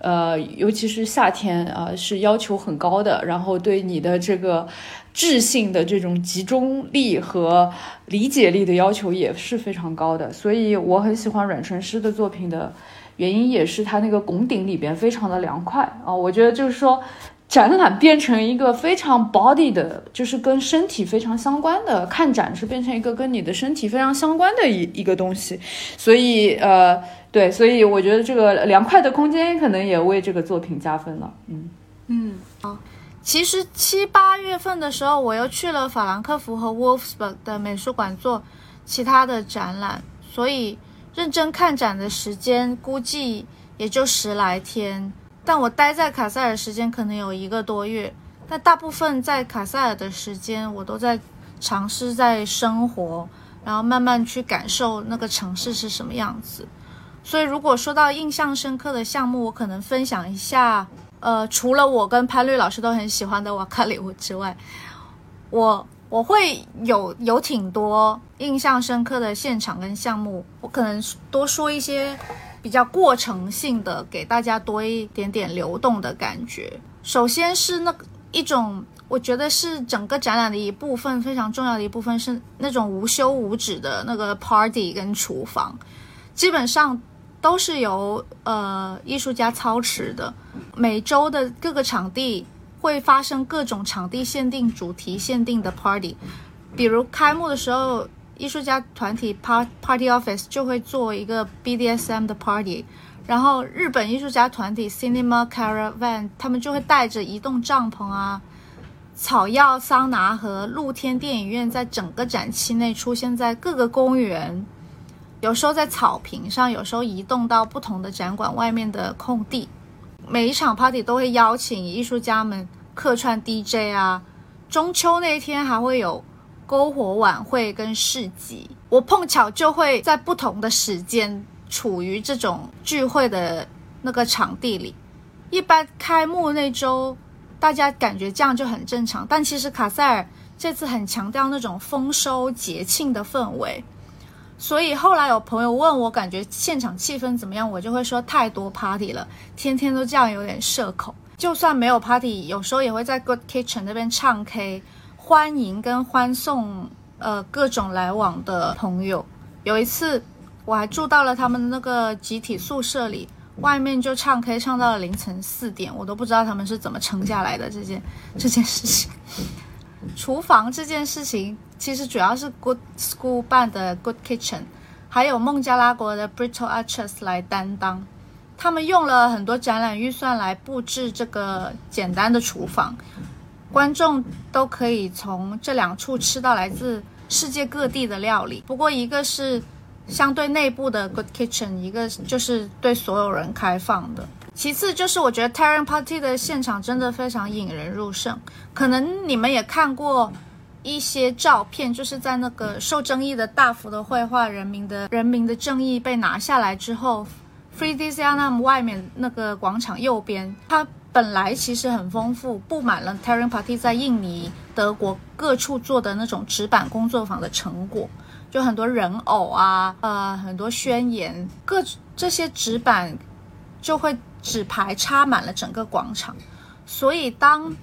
呃，尤其是夏天啊，是要求很高的，然后对你的这个智性的这种集中力和理解力的要求也是非常高的。所以我很喜欢阮纯师的作品的原因，也是他那个拱顶里边非常的凉快啊。我觉得就是说。展览变成一个非常 body 的，就是跟身体非常相关的看展，是变成一个跟你的身体非常相关的一一个东西。所以，呃，对，所以我觉得这个凉快的空间可能也为这个作品加分了。嗯嗯，好。其实七八月份的时候，我又去了法兰克福和 Wolfsburg 的美术馆做其他的展览，所以认真看展的时间估计也就十来天。但我待在卡塞尔时间可能有一个多月，但大部分在卡塞尔的时间，我都在尝试在生活，然后慢慢去感受那个城市是什么样子。所以，如果说到印象深刻的项目，我可能分享一下。呃，除了我跟潘律老师都很喜欢的瓦卡里乌之外，我我会有有挺多印象深刻的现场跟项目，我可能多说一些。比较过程性的，给大家多一点点流动的感觉。首先是那一种，我觉得是整个展览的一部分，非常重要的一部分是那种无休无止的那个 party 跟厨房，基本上都是由呃艺术家操持的。每周的各个场地会发生各种场地限定、主题限定的 party，比如开幕的时候。艺术家团体 Part Party Office 就会做一个 BDSM 的 party，然后日本艺术家团体 Cinema Caravan 他们就会带着移动帐篷啊、草药桑拿和露天电影院，在整个展期内出现在各个公园，有时候在草坪上，有时候移动到不同的展馆外面的空地。每一场 party 都会邀请艺术家们客串 DJ 啊，中秋那一天还会有。篝火晚会跟市集，我碰巧就会在不同的时间处于这种聚会的那个场地里。一般开幕那周，大家感觉这样就很正常，但其实卡塞尔这次很强调那种丰收节庆的氛围。所以后来有朋友问我，感觉现场气氛怎么样，我就会说太多 party 了，天天都这样有点社恐。就算没有 party，有时候也会在 Good Kitchen 那边唱 K，欢迎跟欢送呃各种来往的朋友。有一次我还住到了他们那个集体宿舍里，外面就唱 K 唱到了凌晨四点，我都不知道他们是怎么撑下来的这件 <laughs> 这件事情。厨房这件事情其实主要是 Good School 办的 Good Kitchen，还有孟加拉国的 Bristol Archers 来担当。他们用了很多展览预算来布置这个简单的厨房，观众都可以从这两处吃到来自世界各地的料理。不过一个是相对内部的 Good Kitchen，一个就是对所有人开放的。其次就是我觉得 Terran Party 的现场真的非常引人入胜。可能你们也看过一些照片，就是在那个受争议的大幅的绘画《人民的人民的正义》被拿下来之后。Friedrichshain 外面那个广场右边，它本来其实很丰富，布满了 Terran Party 在印尼、德国各处做的那种纸板工作坊的成果，就很多人偶啊，呃，很多宣言，各这些纸板就会纸牌插满了整个广场。所以当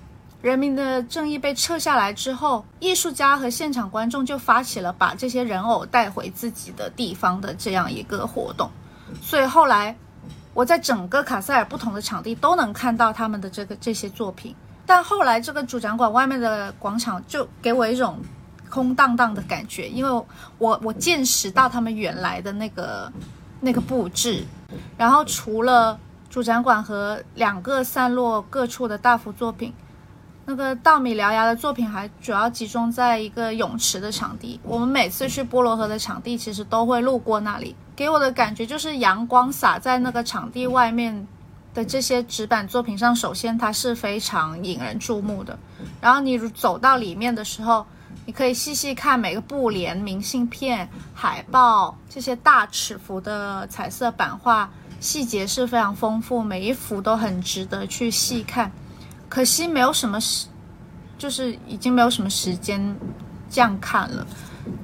人民的正义被撤下来之后，艺术家和现场观众就发起了把这些人偶带回自己的地方的这样一个活动。所以后来，我在整个卡塞尔不同的场地都能看到他们的这个这些作品。但后来这个主展馆外面的广场就给我一种空荡荡的感觉，因为我我见识到他们原来的那个那个布置。然后除了主展馆和两个散落各处的大幅作品，那个稻米獠牙的作品还主要集中在一个泳池的场地。我们每次去波罗河的场地，其实都会路过那里。给我的感觉就是阳光洒在那个场地外面的这些纸板作品上，首先它是非常引人注目的。然后你走到里面的时候，你可以细细看每个布帘、明信片、海报这些大尺幅的彩色版画，细节是非常丰富，每一幅都很值得去细看。可惜没有什么时，就是已经没有什么时间这样看了，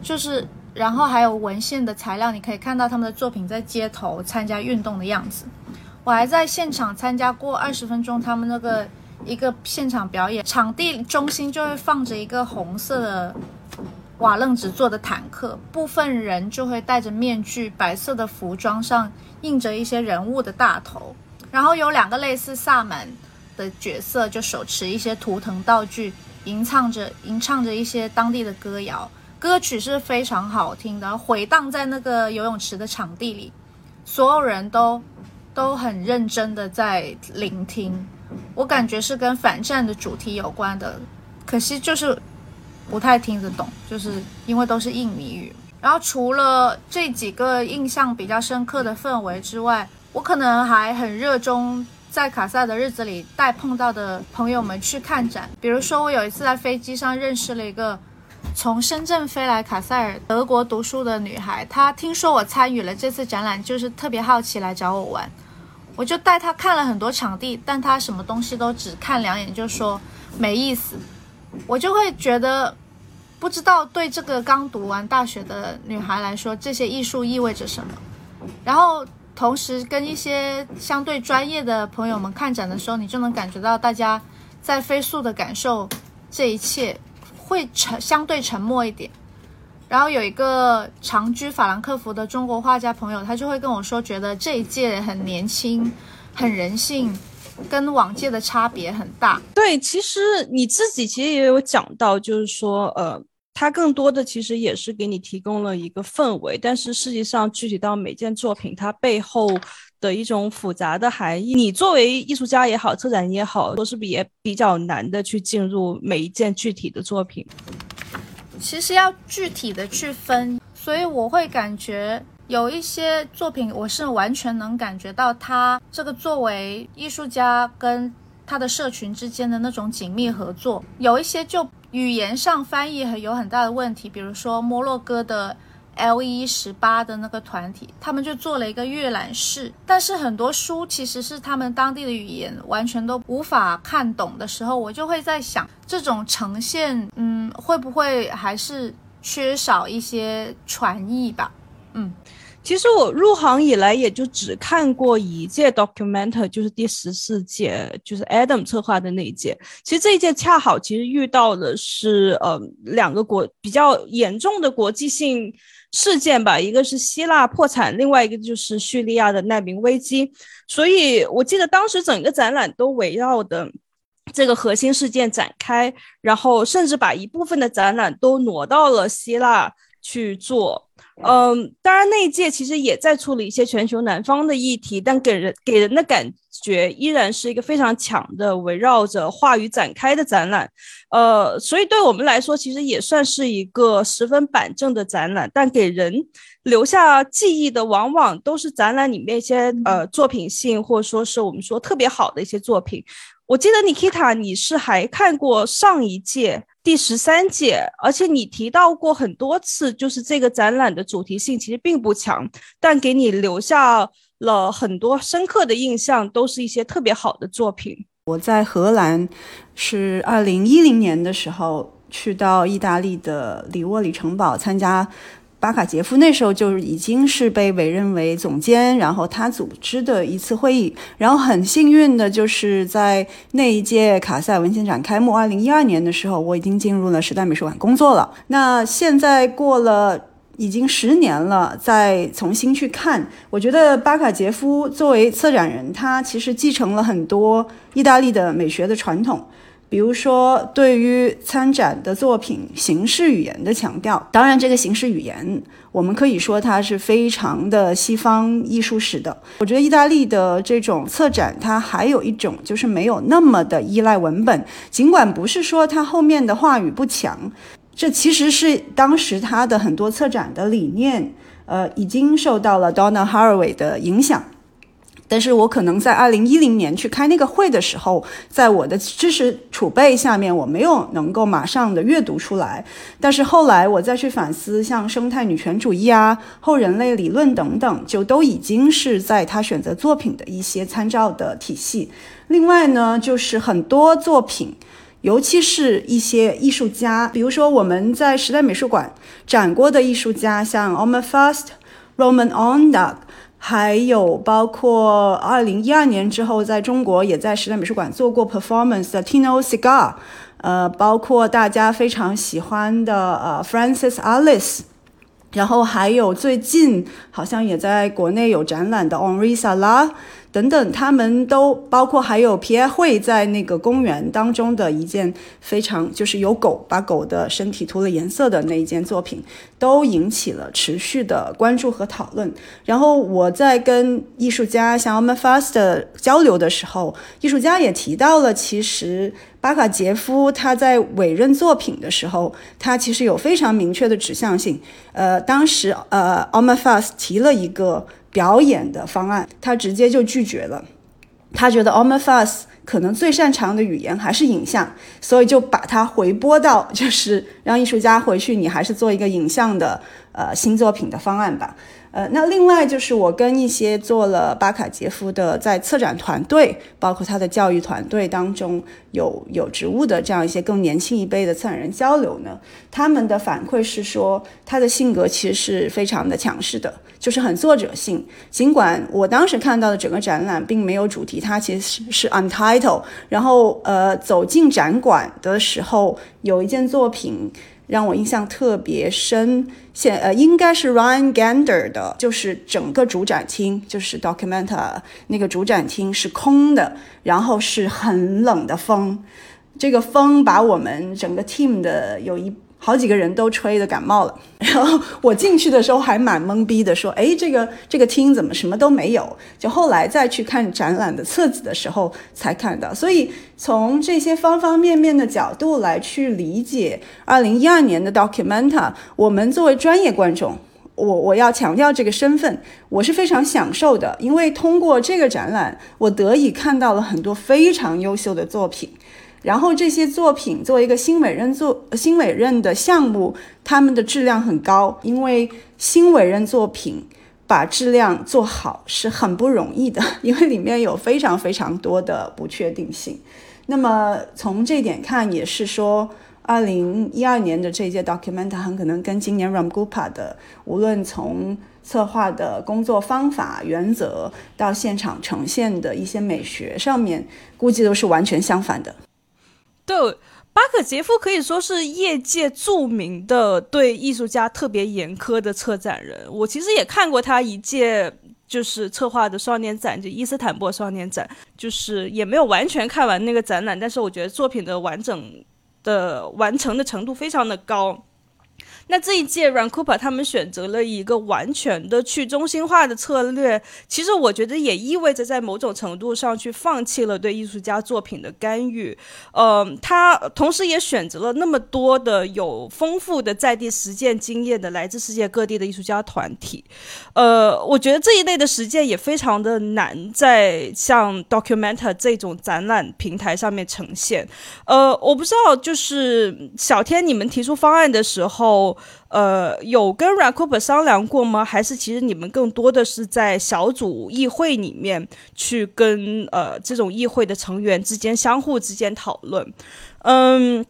就是。然后还有文献的材料，你可以看到他们的作品在街头参加运动的样子。我还在现场参加过二十分钟他们那个一个现场表演，场地中心就会放着一个红色的瓦楞纸做的坦克，部分人就会戴着面具，白色的服装上印着一些人物的大头，然后有两个类似萨满的角色，就手持一些图腾道具，吟唱着吟唱着一些当地的歌谣。歌曲是非常好听的，回荡在那个游泳池的场地里，所有人都都很认真的在聆听。我感觉是跟反战的主题有关的，可惜就是不太听得懂，就是因为都是印尼语。然后除了这几个印象比较深刻的氛围之外，我可能还很热衷在卡萨的日子里带碰到的朋友们去看展。比如说，我有一次在飞机上认识了一个。从深圳飞来卡塞尔德国读书的女孩，她听说我参与了这次展览，就是特别好奇来找我玩。我就带她看了很多场地，但她什么东西都只看两眼就说没意思。我就会觉得，不知道对这个刚读完大学的女孩来说，这些艺术意味着什么。然后同时跟一些相对专业的朋友们看展的时候，你就能感觉到大家在飞速的感受这一切。会沉相对沉默一点，然后有一个长居法兰克福的中国画家朋友，他就会跟我说，觉得这一届很年轻，很人性，跟往届的差别很大。对，其实你自己其实也有讲到，就是说，呃，他更多的其实也是给你提供了一个氛围，但是实际上具体到每件作品，它背后。的一种复杂的含义，你作为艺术家也好，策展也好，都是比也比较难的去进入每一件具体的作品。其实要具体的去分，所以我会感觉有一些作品，我是完全能感觉到他这个作为艺术家跟他的社群之间的那种紧密合作。有一些就语言上翻译很有很大的问题，比如说摩洛哥的。L 一十八的那个团体，他们就做了一个阅览室，但是很多书其实是他们当地的语言完全都无法看懂的时候，我就会在想，这种呈现，嗯，会不会还是缺少一些传译吧？嗯。其实我入行以来也就只看过一届 document，就是第十四届，就是 Adam 策划的那一届。其实这一届恰好其实遇到的是呃两个国比较严重的国际性事件吧，一个是希腊破产，另外一个就是叙利亚的难民危机。所以我记得当时整个展览都围绕的这个核心事件展开，然后甚至把一部分的展览都挪到了希腊去做。嗯，当然那一届其实也在处理一些全球南方的议题，但给人给人的感觉依然是一个非常强的围绕着话语展开的展览。呃，所以对我们来说，其实也算是一个十分板正的展览，但给人留下记忆的往往都是展览里面一些呃作品性，或者说是我们说特别好的一些作品。我记得 Nikita，你是还看过上一届。第十三届，而且你提到过很多次，就是这个展览的主题性其实并不强，但给你留下了很多深刻的印象，都是一些特别好的作品。我在荷兰是二零一零年的时候去到意大利的里沃里城堡参加。巴卡杰夫那时候就已经是被委任为总监，然后他组织的一次会议，然后很幸运的就是在那一届卡塞文献展开幕，二零一二年的时候，我已经进入了时代美术馆工作了。那现在过了已经十年了，再重新去看，我觉得巴卡杰夫作为策展人，他其实继承了很多意大利的美学的传统。比如说，对于参展的作品形式语言的强调，当然，这个形式语言我们可以说它是非常的西方艺术史的。我觉得意大利的这种策展，它还有一种就是没有那么的依赖文本，尽管不是说它后面的话语不强，这其实是当时它的很多策展的理念，呃，已经受到了 Donna Haraway 的影响。但是我可能在二零一零年去开那个会的时候，在我的知识储备下面，我没有能够马上的阅读出来。但是后来我再去反思，像生态女权主义啊、后人类理论等等，就都已经是在他选择作品的一些参照的体系。另外呢，就是很多作品，尤其是一些艺术家，比如说我们在时代美术馆展过的艺术家，像 Omar Fast、Roman Ondag。还有包括二零一二年之后，在中国也在时代美术馆做过 performance 的 Tino Cigar，呃，包括大家非常喜欢的呃 Francis Alice，然后还有最近好像也在国内有展览的 Henri Sala。等等，他们都包括还有皮埃会在那个公园当中的一件非常就是有狗把狗的身体涂了颜色的那一件作品，都引起了持续的关注和讨论。然后我在跟艺术家像 o m a Fast 交流的时候，艺术家也提到了，其实巴卡杰夫他在委任作品的时候，他其实有非常明确的指向性。呃，当时呃 o m a f a s 提了一个。表演的方案，他直接就拒绝了。他觉得 o m a f a s 可能最擅长的语言还是影像，所以就把它回拨到，就是让艺术家回去，你还是做一个影像的呃新作品的方案吧。呃，那另外就是我跟一些做了巴卡杰夫的在策展团队，包括他的教育团队当中有有职务的这样一些更年轻一辈的策展人交流呢，他们的反馈是说他的性格其实是非常的强势的，就是很作者性。尽管我当时看到的整个展览并没有主题，它其实是是 untitled。然后呃，走进展馆的时候，有一件作品。让我印象特别深，现呃应该是 Ryan Gander 的，就是整个主展厅，就是 Documenta 那个主展厅是空的，然后是很冷的风，这个风把我们整个 team 的有一。好几个人都吹的感冒了，<laughs> 然后我进去的时候还蛮懵逼的，说：“哎，这个这个厅怎么什么都没有？”就后来再去看展览的册子的时候才看到。所以从这些方方面面的角度来去理解二零一二年的 Documenta，我们作为专业观众，我我要强调这个身份，我是非常享受的，因为通过这个展览，我得以看到了很多非常优秀的作品。然后这些作品作为一个新委任作新委任的项目，他们的质量很高，因为新委任作品把质量做好是很不容易的，<laughs> 因为里面有非常非常多的不确定性。那么从这点看，也是说，二零一二年的这届 Documenta 很可能跟今年 Ramgupa 的，无论从策划的工作方法、原则到现场呈现的一些美学上面，估计都是完全相反的。对，巴克杰夫可以说是业界著名的对艺术家特别严苛的策展人。我其实也看过他一届就是策划的少年展，就伊斯坦布尔双年展，就是也没有完全看完那个展览，但是我觉得作品的完整的完成的程度非常的高。那这一届 Run Cooper 他们选择了一个完全的去中心化的策略，其实我觉得也意味着在某种程度上去放弃了对艺术家作品的干预。呃，他同时也选择了那么多的有丰富的在地实践经验的来自世界各地的艺术家团体。呃，我觉得这一类的实践也非常的难在像 Documenta 这种展览平台上面呈现。呃，我不知道，就是小天你们提出方案的时候。呃，有跟 r a c o p 商量过吗？还是其实你们更多的是在小组议会里面去跟呃这种议会的成员之间相互之间讨论？嗯，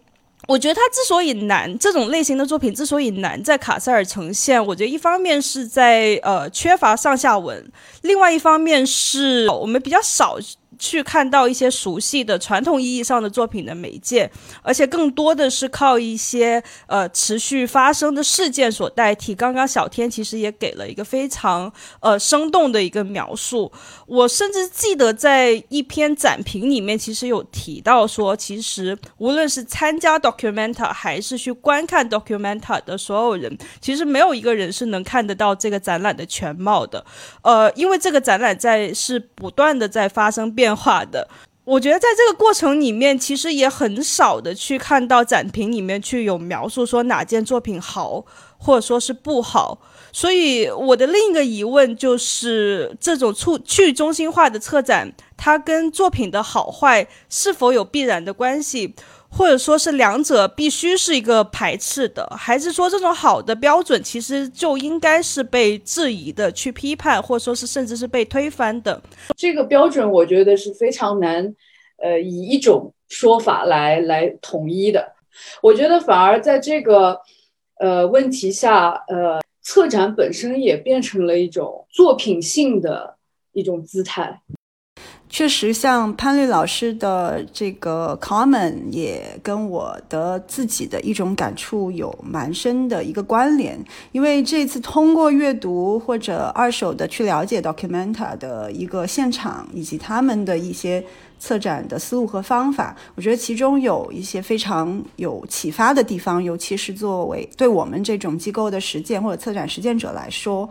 我觉得它之所以难，这种类型的作品之所以难在卡塞尔呈现，我觉得一方面是在呃缺乏上下文，另外一方面是我们比较少。去看到一些熟悉的传统意义上的作品的媒介，而且更多的是靠一些呃持续发生的事件所代替。刚刚小天其实也给了一个非常呃生动的一个描述。我甚至记得在一篇展评里面，其实有提到说，其实无论是参加 Documenta 还是去观看 Documenta 的所有人，其实没有一个人是能看得到这个展览的全貌的。呃，因为这个展览在是不断的在发生变。变化的，我觉得在这个过程里面，其实也很少的去看到展评里面去有描述说哪件作品好，或者说是不好。所以我的另一个疑问就是，这种促去中心化的策展，它跟作品的好坏是否有必然的关系？或者说是两者必须是一个排斥的，还是说这种好的标准其实就应该是被质疑的、去批判，或者说是甚至是被推翻的？这个标准我觉得是非常难，呃，以一种说法来来统一的。我觉得反而在这个呃问题下，呃，策展本身也变成了一种作品性的一种姿态。确实，像潘律老师的这个 comment 也跟我的自己的一种感触有蛮深的一个关联。因为这次通过阅读或者二手的去了解 Documenta 的一个现场，以及他们的一些策展的思路和方法，我觉得其中有一些非常有启发的地方，尤其是作为对我们这种机构的实践或者策展实践者来说。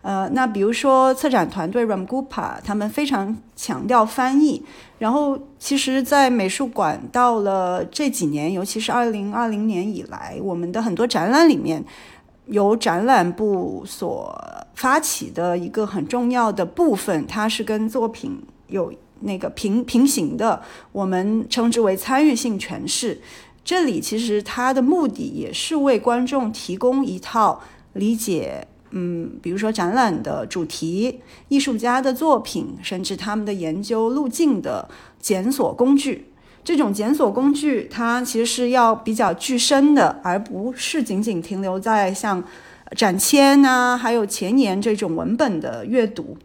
呃，那比如说策展团队 Ramgupa，他们非常强调翻译。然后，其实，在美术馆到了这几年，尤其是二零二零年以来，我们的很多展览里面，由展览部所发起的一个很重要的部分，它是跟作品有那个平平行的，我们称之为参与性诠释。这里其实它的目的也是为观众提供一套理解。嗯，比如说展览的主题、艺术家的作品，甚至他们的研究路径的检索工具。这种检索工具，它其实是要比较具身的，而不是仅仅停留在像展签啊，还有前言这种文本的阅读。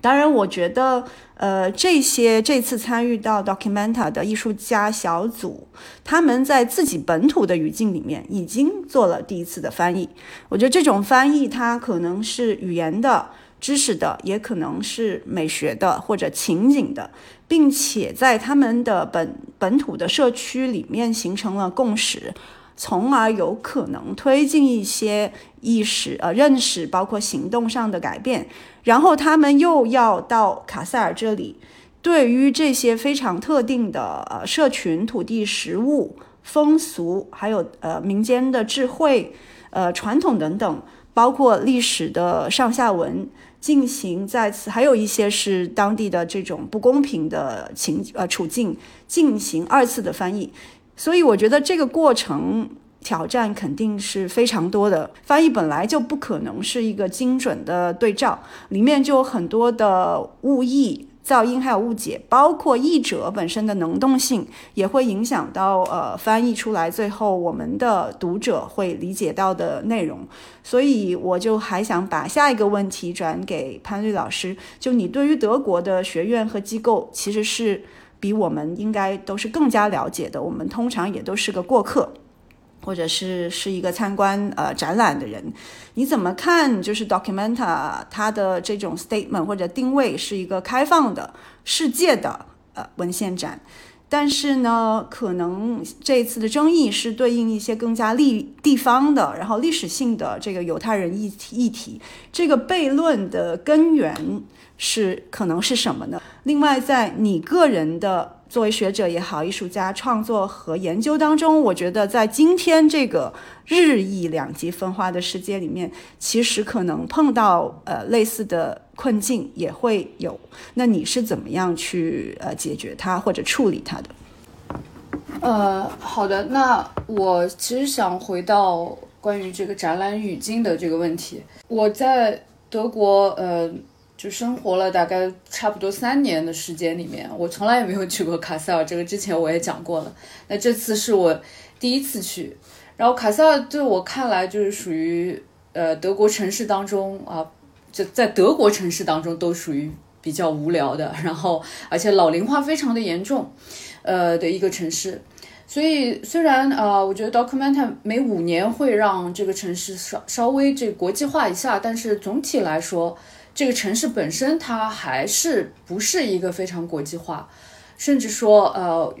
当然，我觉得，呃，这些这次参与到 Documenta 的艺术家小组，他们在自己本土的语境里面已经做了第一次的翻译。我觉得这种翻译，它可能是语言的、知识的，也可能是美学的或者情景的，并且在他们的本本土的社区里面形成了共识。从而有可能推进一些意识、呃认识，包括行动上的改变。然后他们又要到卡塞尔这里，对于这些非常特定的呃社群、土地、食物、风俗，还有呃民间的智慧、呃传统等等，包括历史的上下文进行再次，还有一些是当地的这种不公平的情呃处境进行二次的翻译。所以我觉得这个过程挑战肯定是非常多的。翻译本来就不可能是一个精准的对照，里面就有很多的误译。噪音还有误解，包括译者本身的能动性，也会影响到呃翻译出来最后我们的读者会理解到的内容。所以我就还想把下一个问题转给潘律老师，就你对于德国的学院和机构，其实是比我们应该都是更加了解的。我们通常也都是个过客。或者是是一个参观呃展览的人，你怎么看？就是 Documenta 它的这种 statement 或者定位是一个开放的世界的呃文献展，但是呢，可能这次的争议是对应一些更加立地方的，然后历史性的这个犹太人议议题，这个悖论的根源是可能是什么呢？另外，在你个人的。作为学者也好，艺术家创作和研究当中，我觉得在今天这个日益两极分化的世界里面，其实可能碰到呃类似的困境也会有。那你是怎么样去呃解决它或者处理它的？呃，好的，那我其实想回到关于这个展览语境的这个问题。我在德国，呃。就生活了大概差不多三年的时间里面，我从来也没有去过卡塞尔。这个之前我也讲过了。那这次是我第一次去。然后卡塞尔对我看来就是属于呃德国城市当中啊，就在德国城市当中都属于比较无聊的，然后而且老龄化非常的严重，呃的一个城市。所以虽然呃，我觉得 Documenta 每五年会让这个城市稍稍微这国际化一下，但是总体来说。这个城市本身，它还是不是一个非常国际化，甚至说呃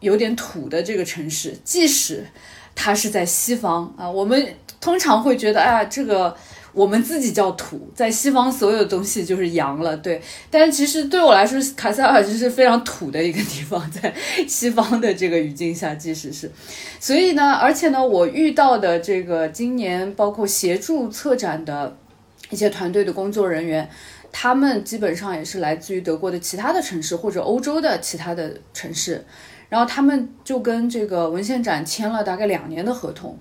有点土的这个城市。即使它是在西方啊，我们通常会觉得，哎呀，这个我们自己叫土，在西方所有东西就是洋了，对。但其实对我来说，卡塞尔就是非常土的一个地方，在西方的这个语境下，即使是，所以呢，而且呢，我遇到的这个今年包括协助策展的。一些团队的工作人员，他们基本上也是来自于德国的其他的城市或者欧洲的其他的城市，然后他们就跟这个文献展签了大概两年的合同，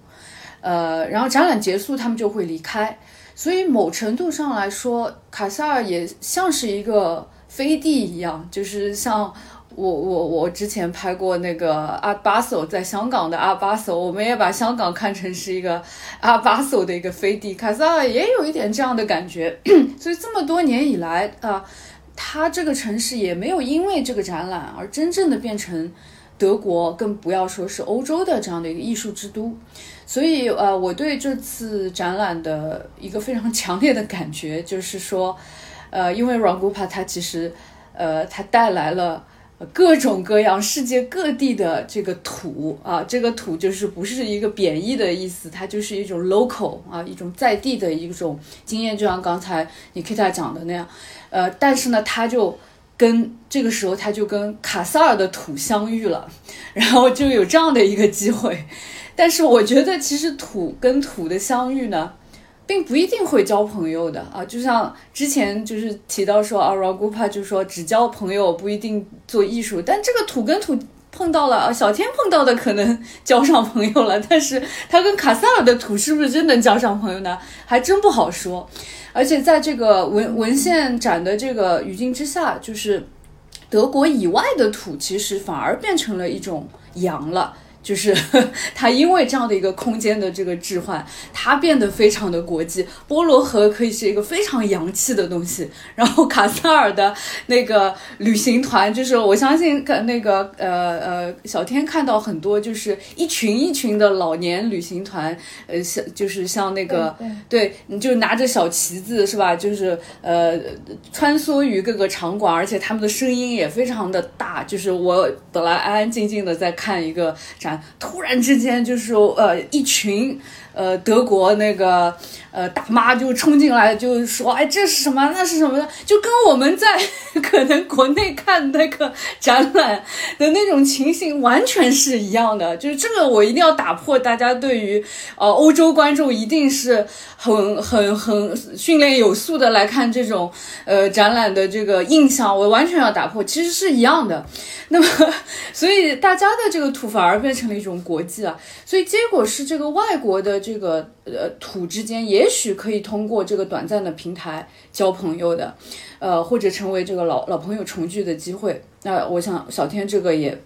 呃，然后展览结束他们就会离开，所以某程度上来说，卡萨尔也像是一个飞地一样，就是像。我我我之前拍过那个阿巴索在香港的阿巴索，我们也把香港看成是一个阿巴索的一个飞地，卡萨也有一点这样的感觉。<clears throat> 所以这么多年以来啊，它这个城市也没有因为这个展览而真正的变成德国，更不要说是欧洲的这样的一个艺术之都。所以呃，我对这次展览的一个非常强烈的感觉就是说，呃，因为 Rangupa 它其实呃它带来了。各种各样世界各地的这个土啊，这个土就是不是一个贬义的意思，它就是一种 local 啊，一种在地的一种经验，就像刚才你 Kita 讲的那样，呃，但是呢，他就跟这个时候他就跟卡萨尔的土相遇了，<laughs> 然后就有这样的一个机会，但是我觉得其实土跟土的相遇呢。并不一定会交朋友的啊，就像之前就是提到说啊，Ragupa 就说只交朋友不一定做艺术，但这个土跟土碰到了啊，小天碰到的可能交上朋友了，但是他跟卡萨尔的土是不是真能交上朋友呢？还真不好说。而且在这个文文献展的这个语境之下，就是德国以外的土其实反而变成了一种洋了。就是 <laughs> 它，因为这样的一个空间的这个置换，它变得非常的国际。波罗河可以是一个非常洋气的东西，然后卡萨尔的那个旅行团，就是我相信看那个呃呃小天看到很多，就是一群一群的老年旅行团，呃像就是像那个对，你就拿着小旗子是吧？就是呃穿梭于各个场馆，而且他们的声音也非常的大。就是我本来安安静静的在看一个展。突然之间，就是呃，一群呃德国那个呃大妈就冲进来就说，哎，这是什么？那是什么的？就跟我们在 <laughs> 可能国内看那个展览的那种情形完全是一样的。就是这个，我一定要打破大家对于呃欧洲观众一定是很很很训练有素的来看这种呃展览的这个印象，我完全要打破，其实是一样的。<laughs> 那么，所以大家的这个土反而变成了一种国际了。所以结果是，这个外国的这个呃土之间，也许可以通过这个短暂的平台交朋友的，呃，或者成为这个老老朋友重聚的机会。那我想小天这个也。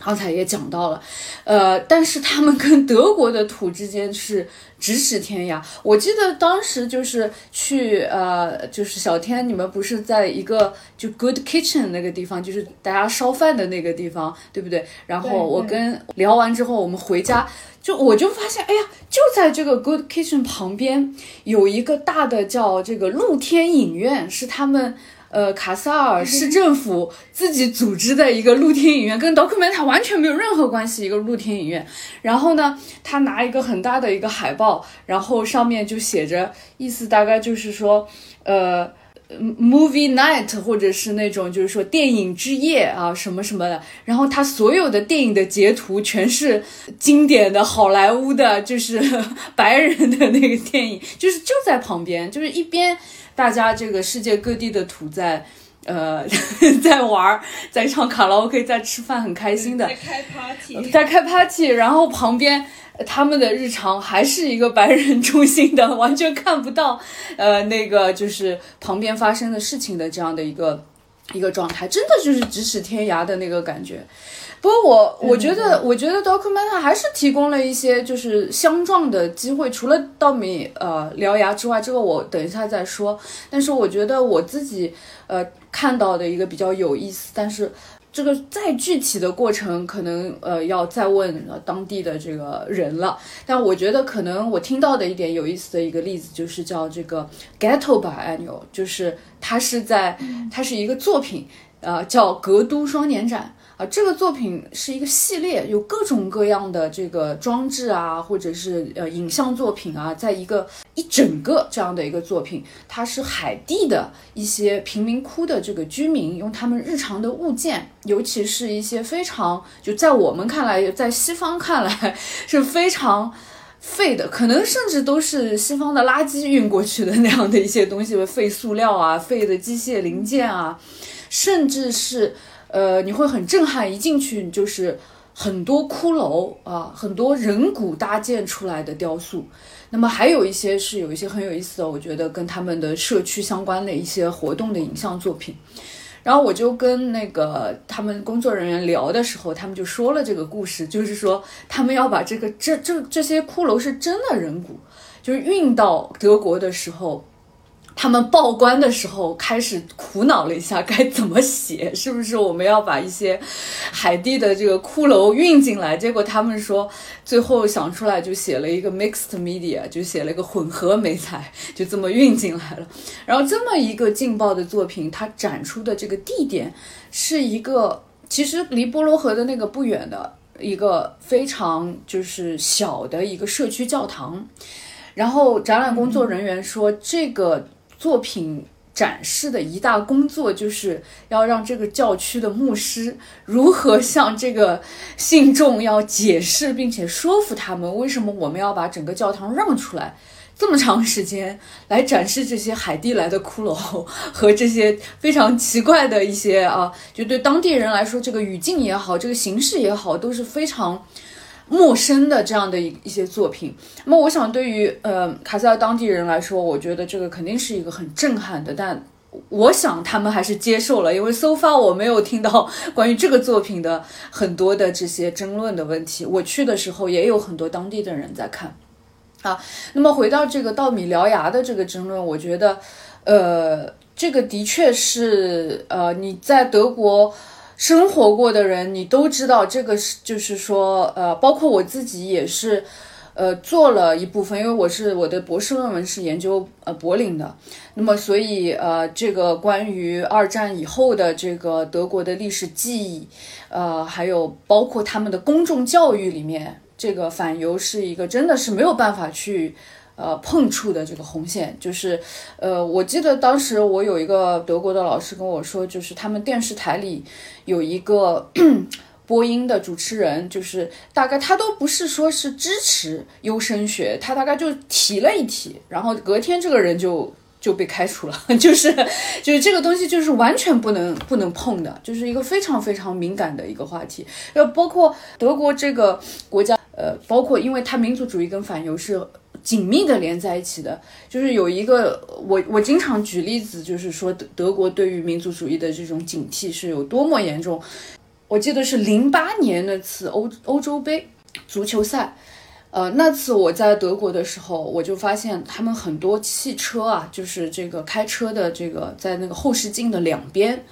刚才也讲到了，呃，但是他们跟德国的土之间是咫尺天涯。我记得当时就是去，呃，就是小天，你们不是在一个就 Good Kitchen 那个地方，就是大家烧饭的那个地方，对不对？然后我跟聊完之后，我们回家，就我就发现，哎呀，就在这个 Good Kitchen 旁边有一个大的叫这个露天影院，是他们。呃，卡萨尔市政府自己组织的一个露天影院，跟 Documenta 完全没有任何关系。一个露天影院，然后呢，他拿一个很大的一个海报，然后上面就写着，意思大概就是说，呃，Movie Night，或者是那种就是说电影之夜啊，什么什么的。然后他所有的电影的截图全是经典的好莱坞的，就是 <laughs> 白人的那个电影，就是就在旁边，就是一边。大家这个世界各地的土在，呃，<laughs> 在玩儿，在唱卡拉 OK，在吃饭，很开心的，在开 party，在开 party，然后旁边他们的日常还是一个白人中心的，完全看不到，呃，那个就是旁边发生的事情的这样的一个一个状态，真的就是咫尺天涯的那个感觉。不过我我觉得，我觉得 Documenta 还是提供了一些就是相撞的机会，除了稻米呃獠牙之外，这个我等一下再说。但是我觉得我自己呃看到的一个比较有意思，但是这个再具体的过程可能呃要再问当地的这个人了。但我觉得可能我听到的一点有意思的一个例子就是叫这个 Ghetto Biennial，就是它是在它是一个作品，呃叫格都双年展。啊，这个作品是一个系列，有各种各样的这个装置啊，或者是呃影像作品啊，在一个一整个这样的一个作品，它是海地的一些贫民窟的这个居民用他们日常的物件，尤其是一些非常就在我们看来，在西方看来是非常废的，可能甚至都是西方的垃圾运过去的那样的一些东西，废塑料啊，废的机械零件啊，甚至是。呃，你会很震撼，一进去就是很多骷髅啊，很多人骨搭建出来的雕塑。那么还有一些是有一些很有意思的，我觉得跟他们的社区相关的一些活动的影像作品。然后我就跟那个他们工作人员聊的时候，他们就说了这个故事，就是说他们要把这个这这这些骷髅是真的人骨，就是运到德国的时候。他们报关的时候开始苦恼了一下，该怎么写？是不是我们要把一些海地的这个骷髅运进来？结果他们说，最后想出来就写了一个 mixed media，就写了一个混合美材，就这么运进来了。然后这么一个劲爆的作品，它展出的这个地点是一个其实离波罗河的那个不远的一个非常就是小的一个社区教堂。然后展览工作人员说这个。作品展示的一大工作，就是要让这个教区的牧师如何向这个信众要解释，并且说服他们，为什么我们要把整个教堂让出来，这么长时间来展示这些海地来的骷髅和这些非常奇怪的一些啊，就对当地人来说，这个语境也好，这个形式也好，都是非常。陌生的这样的一一些作品，那么我想对于呃卡塞尔当地人来说，我觉得这个肯定是一个很震撼的，但我想他们还是接受了，因为 so far 我没有听到关于这个作品的很多的这些争论的问题。我去的时候也有很多当地的人在看，啊，那么回到这个稻米獠牙的这个争论，我觉得，呃，这个的确是呃你在德国。生活过的人，你都知道这个是，就是说，呃，包括我自己也是，呃，做了一部分，因为我是我的博士论文是研究呃柏林的，那么所以呃，这个关于二战以后的这个德国的历史记忆，呃，还有包括他们的公众教育里面，这个反犹是一个真的是没有办法去。呃碰触的这个红线，就是呃，我记得当时我有一个德国的老师跟我说，就是他们电视台里有一个 <clears throat> 播音的主持人，就是大概他都不是说是支持优生学，他大概就提了一提，然后隔天这个人就。就被开除了，<laughs> 就是就是这个东西就是完全不能不能碰的，就是一个非常非常敏感的一个话题。要包括德国这个国家，呃，包括因为它民族主义跟反犹是紧密的连在一起的。就是有一个我我经常举例子，就是说德德国对于民族主义的这种警惕是有多么严重。我记得是零八年那次欧欧洲杯足球赛。呃，那次我在德国的时候，我就发现他们很多汽车啊，就是这个开车的这个在那个后视镜的两边，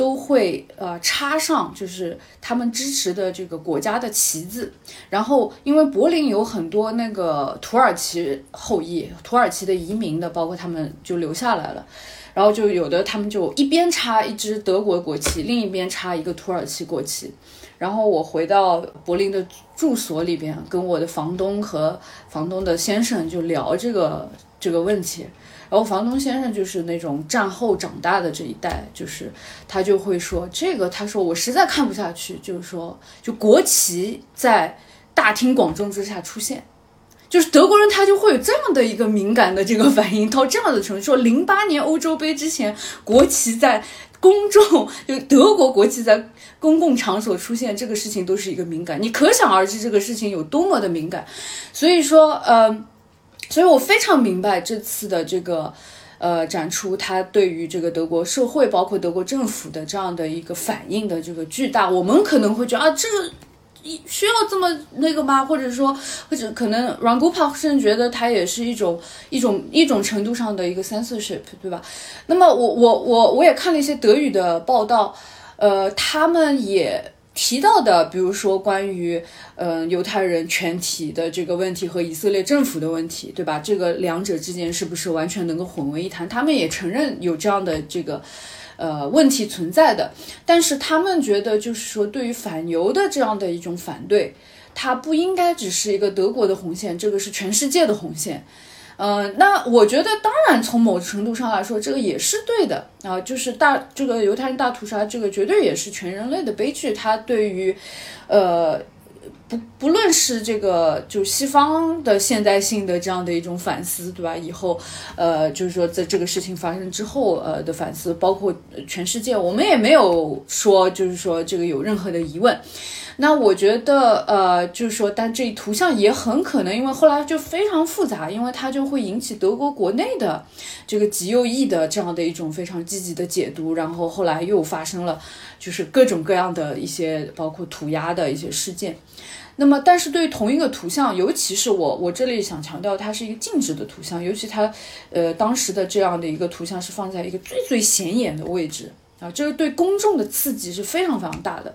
都会呃插上就是他们支持的这个国家的旗子。然后因为柏林有很多那个土耳其后裔、土耳其的移民的，包括他们就留下来了。然后就有的他们就一边插一支德国国旗，另一边插一个土耳其国旗。然后我回到柏林的住所里边，跟我的房东和房东的先生就聊这个这个问题。然后房东先生就是那种战后长大的这一代，就是他就会说这个，他说我实在看不下去，就是说就国旗在大庭广众之下出现。就是德国人，他就会有这样的一个敏感的这个反应，到这样的程度，说零八年欧洲杯之前，国旗在公众，就德国国旗在公共场所出现，这个事情都是一个敏感，你可想而知这个事情有多么的敏感。所以说，呃，所以我非常明白这次的这个呃展出，它对于这个德国社会，包括德国政府的这样的一个反应的这个巨大。我们可能会觉得啊，这个。需要这么那个吗？或者说，或者可能 r a n g u p a 甚至觉得它也是一种一种一种程度上的一个 censorship，对吧？那么我我我我也看了一些德语的报道，呃，他们也提到的，比如说关于嗯犹太人全体的这个问题和以色列政府的问题，对吧？这个两者之间是不是完全能够混为一谈？他们也承认有这样的这个。呃，问题存在的，但是他们觉得，就是说，对于反犹的这样的一种反对，它不应该只是一个德国的红线，这个是全世界的红线。呃，那我觉得，当然从某程度上来说，这个也是对的啊，就是大这个犹太人大屠杀，这个绝对也是全人类的悲剧，它对于，呃。不不论是这个，就西方的现代性的这样的一种反思，对吧？以后，呃，就是说在这个事情发生之后，呃的反思，包括全世界，我们也没有说，就是说这个有任何的疑问。那我觉得，呃，就是说，但这图像也很可能，因为后来就非常复杂，因为它就会引起德国国内的这个极右翼的这样的一种非常积极的解读，然后后来又发生了就是各种各样的一些，包括涂鸦的一些事件。那么，但是对于同一个图像，尤其是我我这里想强调，它是一个静止的图像，尤其它，呃，当时的这样的一个图像是放在一个最最显眼的位置啊，这个对公众的刺激是非常非常大的。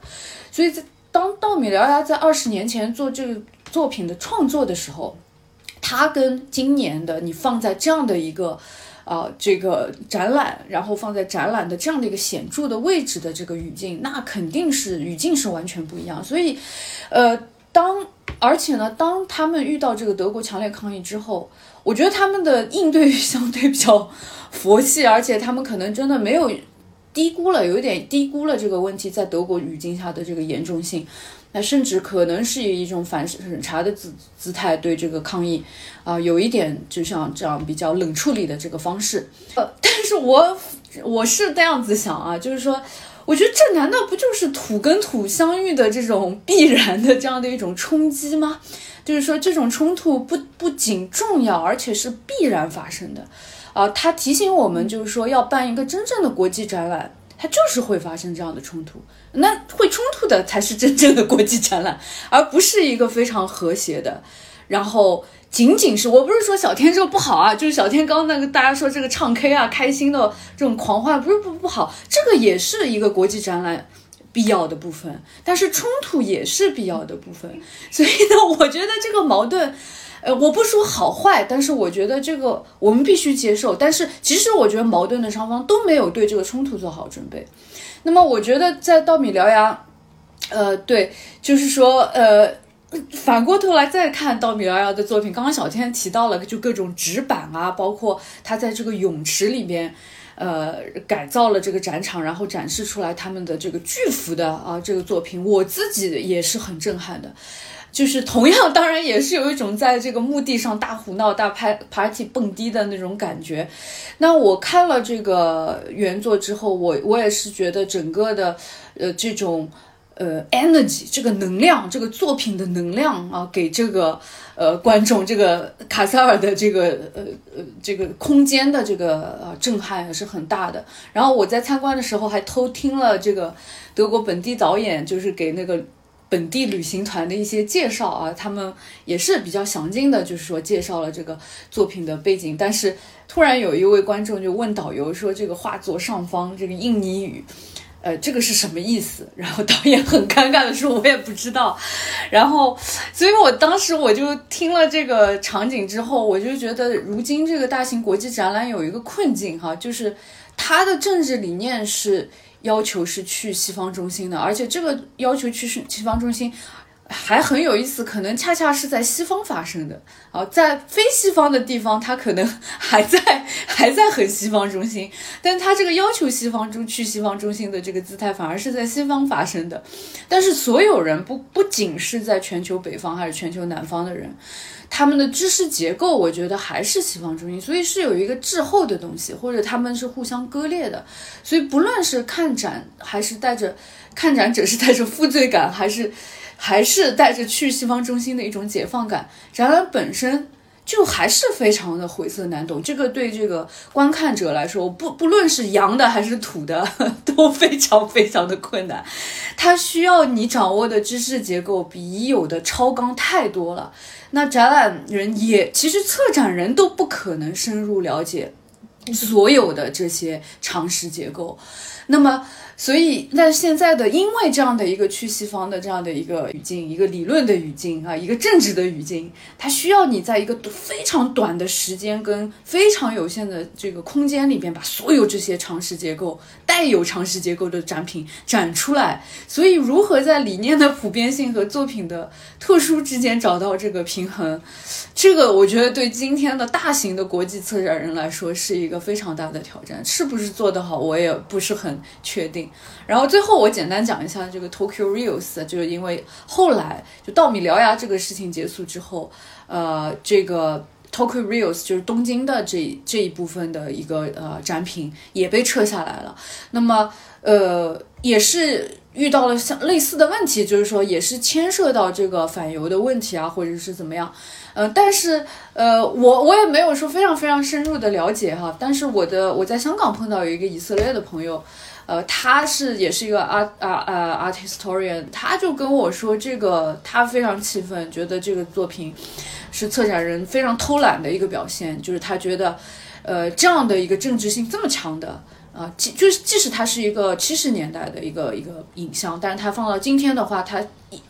所以在当稻米獠牙在二十年前做这个作品的创作的时候，他跟今年的你放在这样的一个，啊，这个展览，然后放在展览的这样的一个显著的位置的这个语境，那肯定是语境是完全不一样。所以，呃。当而且呢，当他们遇到这个德国强烈抗议之后，我觉得他们的应对相对比较佛系，而且他们可能真的没有低估了，有一点低估了这个问题在德国语境下的这个严重性，那甚至可能是以一种反审查的姿姿态对这个抗议啊，有一点就像这样比较冷处理的这个方式。呃，<laughs> 但是我我是这样子想啊，就是说。我觉得这难道不就是土跟土相遇的这种必然的这样的一种冲击吗？就是说，这种冲突不不仅重要，而且是必然发生的。啊，他提醒我们，就是说要办一个真正的国际展览，它就是会发生这样的冲突。那会冲突的才是真正的国际展览，而不是一个非常和谐的。然后。仅仅是我不是说小天这个不好啊，就是小天刚刚那个大家说这个唱 K 啊，开心的这种狂欢不是不不好，这个也是一个国际展览必要的部分，但是冲突也是必要的部分，所以呢，我觉得这个矛盾，呃，我不说好坏，但是我觉得这个我们必须接受，但是其实我觉得矛盾的双方都没有对这个冲突做好准备，那么我觉得在稻米獠牙，呃，对，就是说，呃。反过头来再看稻米遥遥的作品，刚刚小天提到了，就各种纸板啊，包括他在这个泳池里边，呃，改造了这个展场，然后展示出来他们的这个巨幅的啊这个作品，我自己也是很震撼的。就是同样，<laughs> 当然也是有一种在这个墓地上大胡闹、大拍 party、蹦迪的那种感觉。那我看了这个原作之后，我我也是觉得整个的，呃，这种呃 energy 这个能量，这个作品的能量啊，给这个呃观众，这个 <laughs> 卡塞尔的这个呃呃这个空间的这个呃震撼是很大的。然后我在参观的时候还偷听了这个德国本地导演，就是给那个。本地旅行团的一些介绍啊，他们也是比较详尽的，就是说介绍了这个作品的背景。但是突然有一位观众就问导游说：“这个画作上方这个印尼语，呃，这个是什么意思？”然后导演很尴尬的说：“我也不知道。”然后，所以我当时我就听了这个场景之后，我就觉得如今这个大型国际展览有一个困境哈，就是它的政治理念是。要求是去西方中心的，而且这个要求去西方中心还很有意思，可能恰恰是在西方发生的啊，在非西方的地方，他可能还在 <laughs> 还在很西方中心，但他这个要求西方中去西方中心的这个姿态，反而是在西方发生的。但是所有人不不仅是在全球北方还是全球南方的人。他们的知识结构，我觉得还是西方中心，所以是有一个滞后的东西，或者他们是互相割裂的。所以不论是看展，还是带着看展者是带着负罪感，还是还是带着去西方中心的一种解放感，展览本身。就还是非常的晦涩难懂，这个对这个观看者来说，不不论是洋的还是土的，<laughs> 都非常非常的困难。它需要你掌握的知识结构比已有的超纲太多了。那展览人也，其实策展人都不可能深入了解所有的这些常识结构。那么。所以，那现在的，因为这样的一个去西方的这样的一个语境，一个理论的语境啊，一个政治的语境，它需要你在一个非常短的时间跟非常有限的这个空间里边，把所有这些常识结构、带有常识结构的展品展出来。所以，如何在理念的普遍性和作品的特殊之间找到这个平衡，这个我觉得对今天的大型的国际策展人来说是一个非常大的挑战。是不是做得好，我也不是很确定。然后最后我简单讲一下这个 Tokyo Reels，就是因为后来就稻米獠牙这个事情结束之后，呃，这个 Tokyo Reels 就是东京的这这一部分的一个呃展品也被撤下来了。那么呃也是遇到了像类似的问题，就是说也是牵涉到这个反犹的问题啊，或者是怎么样。呃，但是呃我我也没有说非常非常深入的了解哈。但是我的我在香港碰到有一个以色列的朋友。呃，他是也是一个 art 啊啊 art historian，他就跟我说，这个他非常气愤，觉得这个作品是策展人非常偷懒的一个表现，就是他觉得，呃，这样的一个政治性这么强的啊，即就是即使它是一个七十年代的一个一个影像，但是它放到今天的话，它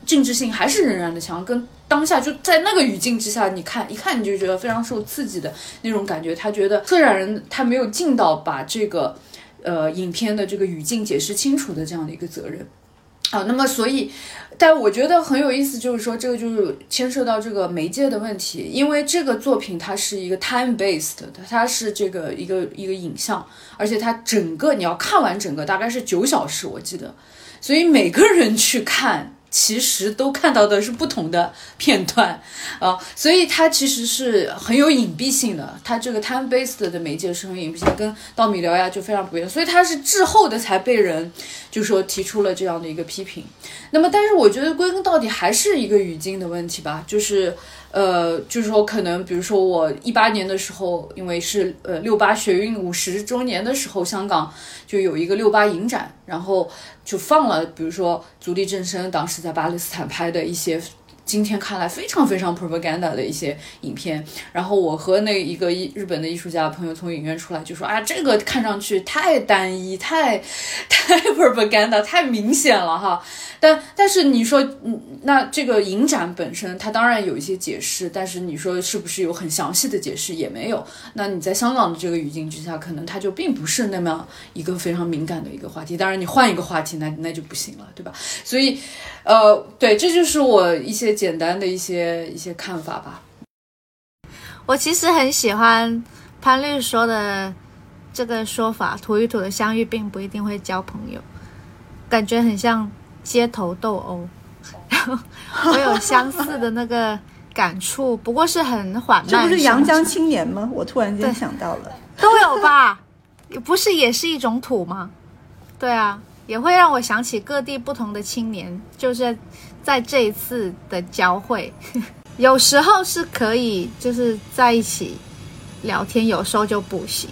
政治性还是仍然的强，跟当下就在那个语境之下，你看一看你就觉得非常受刺激的那种感觉，他觉得策展人他没有尽到把这个。呃，影片的这个语境解释清楚的这样的一个责任，啊，那么所以，但我觉得很有意思，就是说这个就是牵涉到这个媒介的问题，因为这个作品它是一个 time based 的，它是这个一个一个影像，而且它整个你要看完整个大概是九小时，我记得，所以每个人去看。其实都看到的是不同的片段 <laughs> 啊，所以它其实是很有隐蔽性的。它这个 time based 的媒介是很隐蔽性，跟稻米聊呀就非常不一样。所以它是滞后的才被人就说提出了这样的一个批评。那么，但是我觉得归根到底还是一个语境的问题吧，就是。呃，就是说，可能比如说我一八年的时候，因为是呃六八学运五十周年的时候，香港就有一个六八影展，然后就放了，比如说足力正生当时在巴勒斯坦拍的一些。今天看来非常非常 propaganda 的一些影片，然后我和那一个日本的艺术家朋友从影院出来就说啊，这个看上去太单一，太太 <laughs> propaganda，太明显了哈。但但是你说，嗯，那这个影展本身它当然有一些解释，但是你说是不是有很详细的解释也没有。那你在香港的这个语境之下，可能它就并不是那么一个非常敏感的一个话题。当然你换一个话题，那那就不行了，对吧？所以，呃，对，这就是我一些。简单的一些一些看法吧。我其实很喜欢潘律说的这个说法，土与土的相遇并不一定会交朋友，感觉很像街头斗殴。<laughs> 然后我有相似的那个感触，不过是很缓慢。这不是阳江青年吗？我突然间想到了，都有吧？不是也是一种土吗？对啊，也会让我想起各地不同的青年，就是在这一次的交汇，<laughs> 有时候是可以就是在一起聊天，有时候就不行。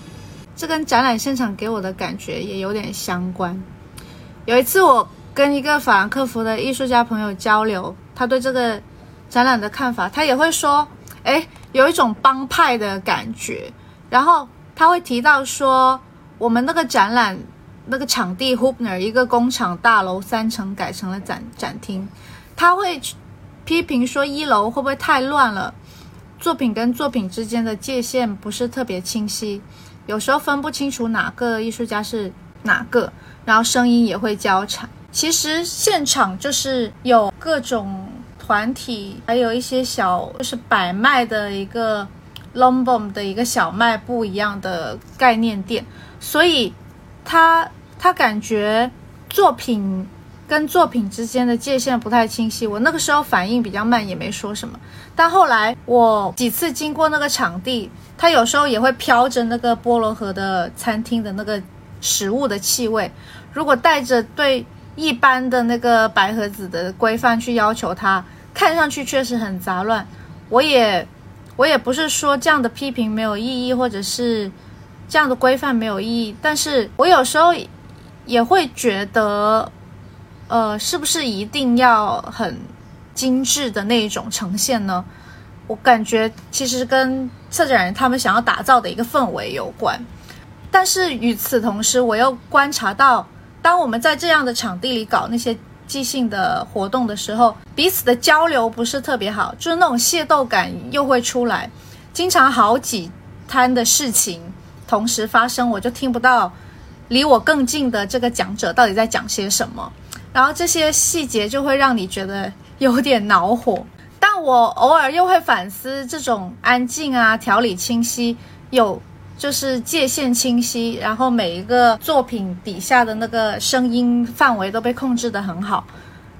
这跟展览现场给我的感觉也有点相关。有一次我跟一个法兰克福的艺术家朋友交流，他对这个展览的看法，他也会说，哎，有一种帮派的感觉。然后他会提到说，我们那个展览那个场地 Hoopner 一个工厂大楼三层改成了展展厅，他会批评说一楼会不会太乱了，作品跟作品之间的界限不是特别清晰，有时候分不清楚哪个艺术家是哪个，然后声音也会交缠。其实现场就是有各种团体，还有一些小就是摆卖的一个 Lombom 的一个小卖部一样的概念店，所以他他感觉作品跟作品之间的界限不太清晰。我那个时候反应比较慢，也没说什么。但后来我几次经过那个场地，他有时候也会飘着那个菠萝河的餐厅的那个食物的气味。如果带着对一般的那个白盒子的规范去要求它，看上去确实很杂乱。我也我也不是说这样的批评没有意义，或者是这样的规范没有意义，但是我有时候也会觉得，呃，是不是一定要很精致的那一种呈现呢？我感觉其实跟策展人他们想要打造的一个氛围有关。但是与此同时，我又观察到，当我们在这样的场地里搞那些即兴的活动的时候，彼此的交流不是特别好，就是那种械斗感又会出来，经常好几摊的事情同时发生，我就听不到离我更近的这个讲者到底在讲些什么，然后这些细节就会让你觉得有点恼火。但我偶尔又会反思，这种安静啊、条理清晰、有就是界限清晰，然后每一个作品底下的那个声音范围都被控制得很好，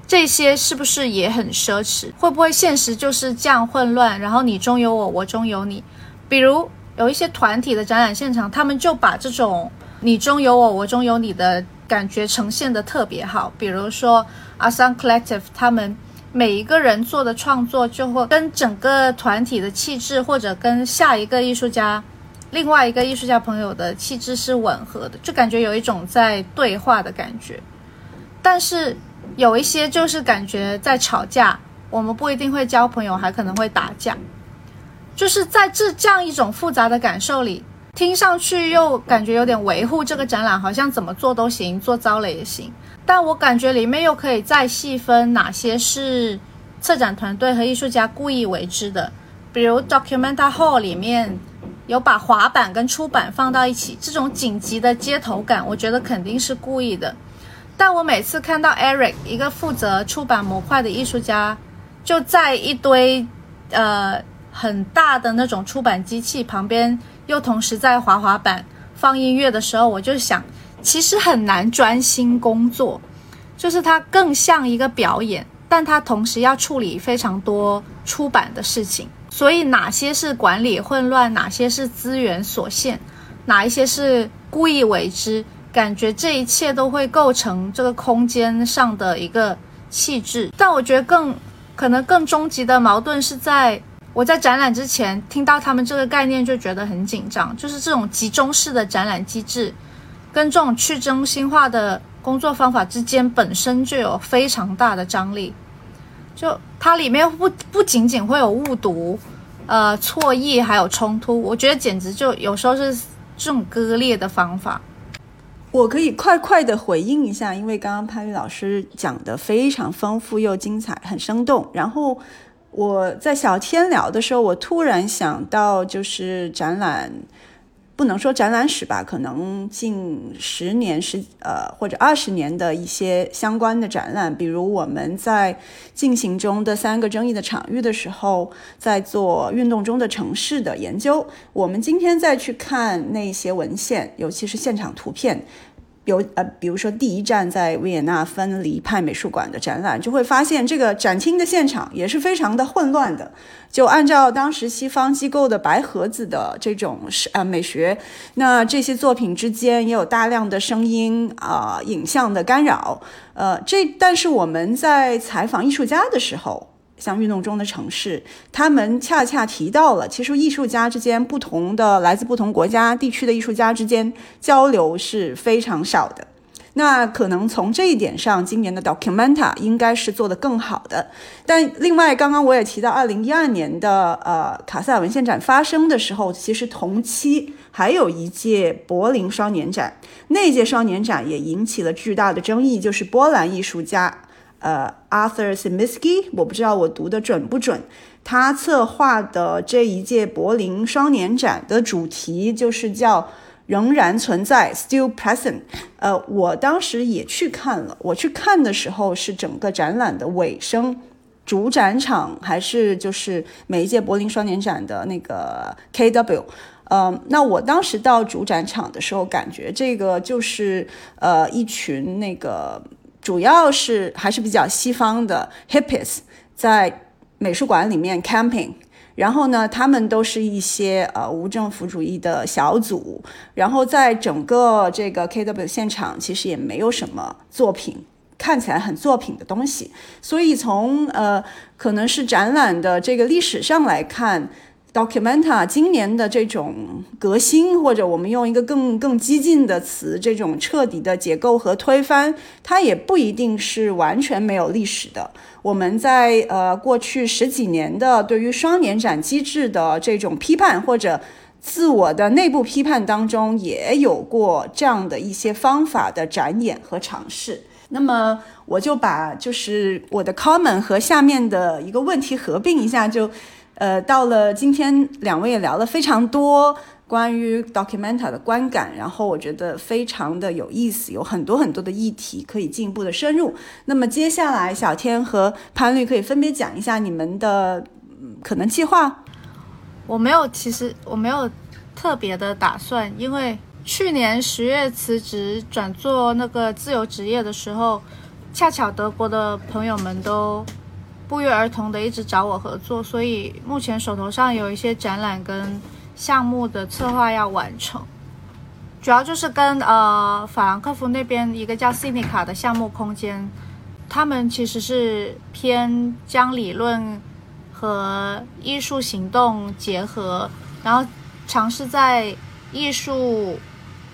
这些是不是也很奢侈？会不会现实就是这样混乱？然后你中有我，我中有你。比如有一些团体的展览现场，他们就把这种你中有我，我中有你的感觉呈现得特别好。比如说 Asan Collective，他们每一个人做的创作就会跟整个团体的气质，或者跟下一个艺术家。另外一个艺术家朋友的气质是吻合的，就感觉有一种在对话的感觉。但是有一些就是感觉在吵架，我们不一定会交朋友，还可能会打架。就是在这这样一种复杂的感受里，听上去又感觉有点维护这个展览，好像怎么做都行，做糟了也行。但我感觉里面又可以再细分哪些是策展团队和艺术家故意为之的，比如 Documenta Hall 里面。有把滑板跟出版放到一起，这种紧急的街头感，我觉得肯定是故意的。但我每次看到 Eric 一个负责出版模块的艺术家，就在一堆呃很大的那种出版机器旁边，又同时在滑滑板放音乐的时候，我就想，其实很难专心工作，就是它更像一个表演，但它同时要处理非常多出版的事情。所以哪些是管理混乱，哪些是资源所限，哪一些是故意为之？感觉这一切都会构成这个空间上的一个气质。但我觉得更可能更终极的矛盾是在我在展览之前听到他们这个概念就觉得很紧张，就是这种集中式的展览机制，跟这种去中心化的工作方法之间本身就有非常大的张力。就它里面不不仅仅会有误读，呃错译，还有冲突，我觉得简直就有时候是这种割裂的方法。我可以快快的回应一下，因为刚刚潘玉老师讲的非常丰富又精彩，很生动。然后我在小天聊的时候，我突然想到，就是展览不能说展览史吧，可能近十年十呃或者二十年的一些相关的展览，比如我们在进行中的三个争议的场域的时候，在做运动中的城市的研究。我们今天再去看那些文献，尤其是现场图片。有呃，比如说第一站在维也纳分离派美术馆的展览，就会发现这个展厅的现场也是非常的混乱的。就按照当时西方机构的白盒子的这种是呃美学，那这些作品之间也有大量的声音啊影像的干扰。呃，这但是我们在采访艺术家的时候。像运动中的城市，他们恰恰提到了，其实艺术家之间不同的来自不同国家地区的艺术家之间交流是非常少的。那可能从这一点上，今年的 Documenta 应该是做得更好的。但另外，刚刚我也提到，二零一二年的呃卡塞尔文献展发生的时候，其实同期还有一届柏林双年展，那届双年展也引起了巨大的争议，就是波兰艺术家。呃，Arthur Simiski，我不知道我读的准不准。他策划的这一届柏林双年展的主题就是叫“仍然存在 ”（Still Present）。呃，我当时也去看了。我去看的时候是整个展览的尾声，主展场还是就是每一届柏林双年展的那个 KW。呃，那我当时到主展场的时候，感觉这个就是呃一群那个。主要是还是比较西方的 hippies 在美术馆里面 camping，然后呢，他们都是一些呃无政府主义的小组，然后在整个这个 KW 现场其实也没有什么作品，看起来很作品的东西，所以从呃可能是展览的这个历史上来看。Documenta 今年的这种革新，或者我们用一个更更激进的词，这种彻底的解构和推翻，它也不一定是完全没有历史的。我们在呃过去十几年的对于双年展机制的这种批判或者自我的内部批判当中，也有过这样的一些方法的展演和尝试。那么我就把就是我的 comment 和下面的一个问题合并一下，就。呃，到了今天，两位也聊了非常多关于 Documenta 的观感，然后我觉得非常的有意思，有很多很多的议题可以进一步的深入。那么接下来，小天和潘律可以分别讲一下你们的可能计划。我没有，其实我没有特别的打算，因为去年十月辞职转做那个自由职业的时候，恰巧德国的朋友们都。不约而同的一直找我合作，所以目前手头上有一些展览跟项目的策划要完成，主要就是跟呃法兰克福那边一个叫 c i n i c a 的项目空间，他们其实是偏将理论和艺术行动结合，然后尝试在艺术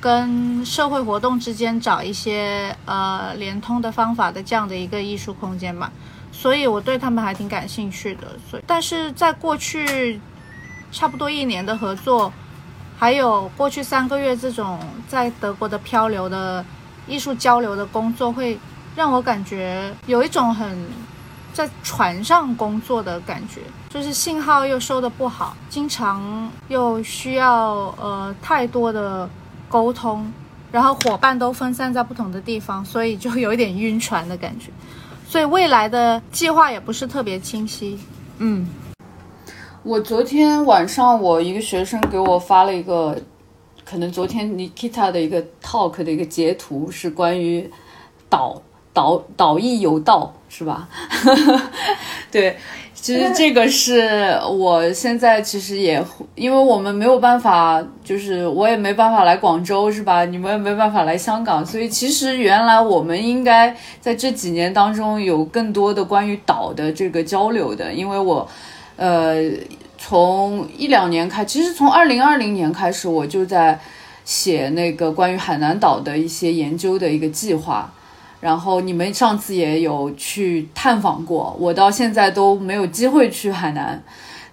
跟社会活动之间找一些呃连通的方法的这样的一个艺术空间嘛。所以我对他们还挺感兴趣的，所以但是在过去差不多一年的合作，还有过去三个月这种在德国的漂流的艺术交流的工作，会让我感觉有一种很在船上工作的感觉，就是信号又收的不好，经常又需要呃太多的沟通，然后伙伴都分散在不同的地方，所以就有一点晕船的感觉。所以未来的计划也不是特别清晰。嗯，我昨天晚上我一个学生给我发了一个，可能昨天 Nikita 的一个 talk 的一个截图，是关于导导导艺有道，是吧？<laughs> 对。其实这个是我现在其实也，因为我们没有办法，就是我也没办法来广州，是吧？你们也没办法来香港，所以其实原来我们应该在这几年当中有更多的关于岛的这个交流的，因为我，呃，从一两年开，其实从二零二零年开始，我就在写那个关于海南岛的一些研究的一个计划。然后你们上次也有去探访过，我到现在都没有机会去海南，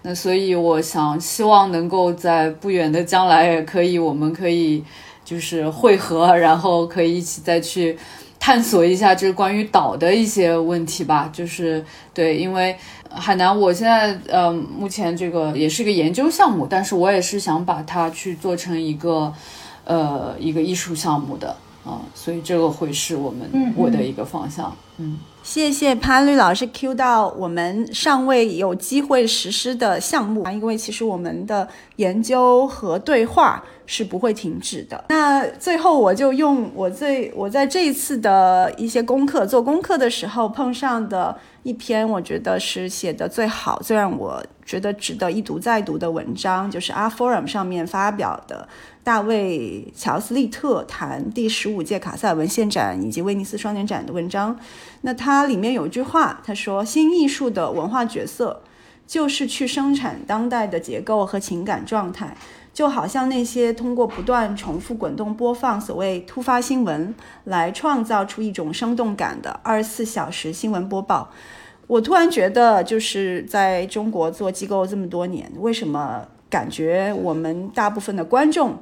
那所以我想希望能够在不远的将来也可以，我们可以就是汇合，然后可以一起再去。探索一下，就是关于岛的一些问题吧。就是对，因为海南，我现在呃，目前这个也是一个研究项目，但是我也是想把它去做成一个呃一个艺术项目的啊，所以这个会是我们我的一个方向。嗯，谢谢潘律老师 Q 到我们尚未有机会实施的项目啊，因为其实我们的研究和对话是不会停止的。那最后我就用我最我在这一次的一些功课做功课的时候碰上的一篇，我觉得是写的最好、最让我觉得值得一读再读的文章，就是 R Forum 上面发表的。大卫·乔斯利特谈第十五届卡塞尔文献展以及威尼斯双年展的文章，那它里面有一句话，他说：“新艺术的文化角色就是去生产当代的结构和情感状态，就好像那些通过不断重复滚动播放所谓突发新闻来创造出一种生动感的二十四小时新闻播报。”我突然觉得，就是在中国做机构这么多年，为什么感觉我们大部分的观众？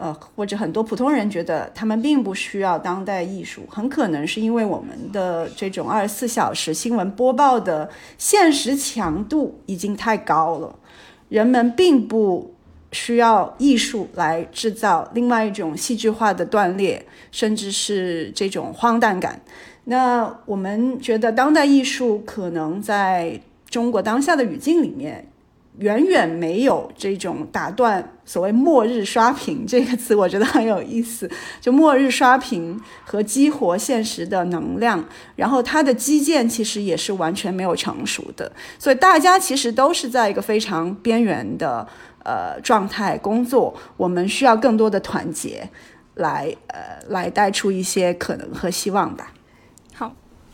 呃，或者很多普通人觉得他们并不需要当代艺术，很可能是因为我们的这种二十四小时新闻播报的现实强度已经太高了，人们并不需要艺术来制造另外一种戏剧化的断裂，甚至是这种荒诞感。那我们觉得当代艺术可能在中国当下的语境里面。远远没有这种打断所谓“末日刷屏”这个词，我觉得很有意思。就末日刷屏和激活现实的能量，然后它的基建其实也是完全没有成熟的，所以大家其实都是在一个非常边缘的呃状态工作。我们需要更多的团结，来呃来带出一些可能和希望吧。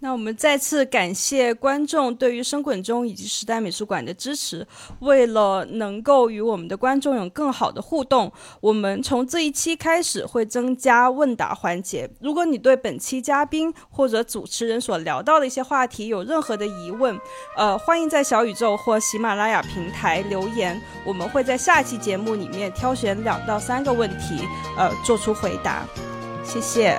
那我们再次感谢观众对于生滚钟以及时代美术馆的支持。为了能够与我们的观众有更好的互动，我们从这一期开始会增加问答环节。如果你对本期嘉宾或者主持人所聊到的一些话题有任何的疑问，呃，欢迎在小宇宙或喜马拉雅平台留言，我们会在下期节目里面挑选两到三个问题，呃，做出回答。谢谢。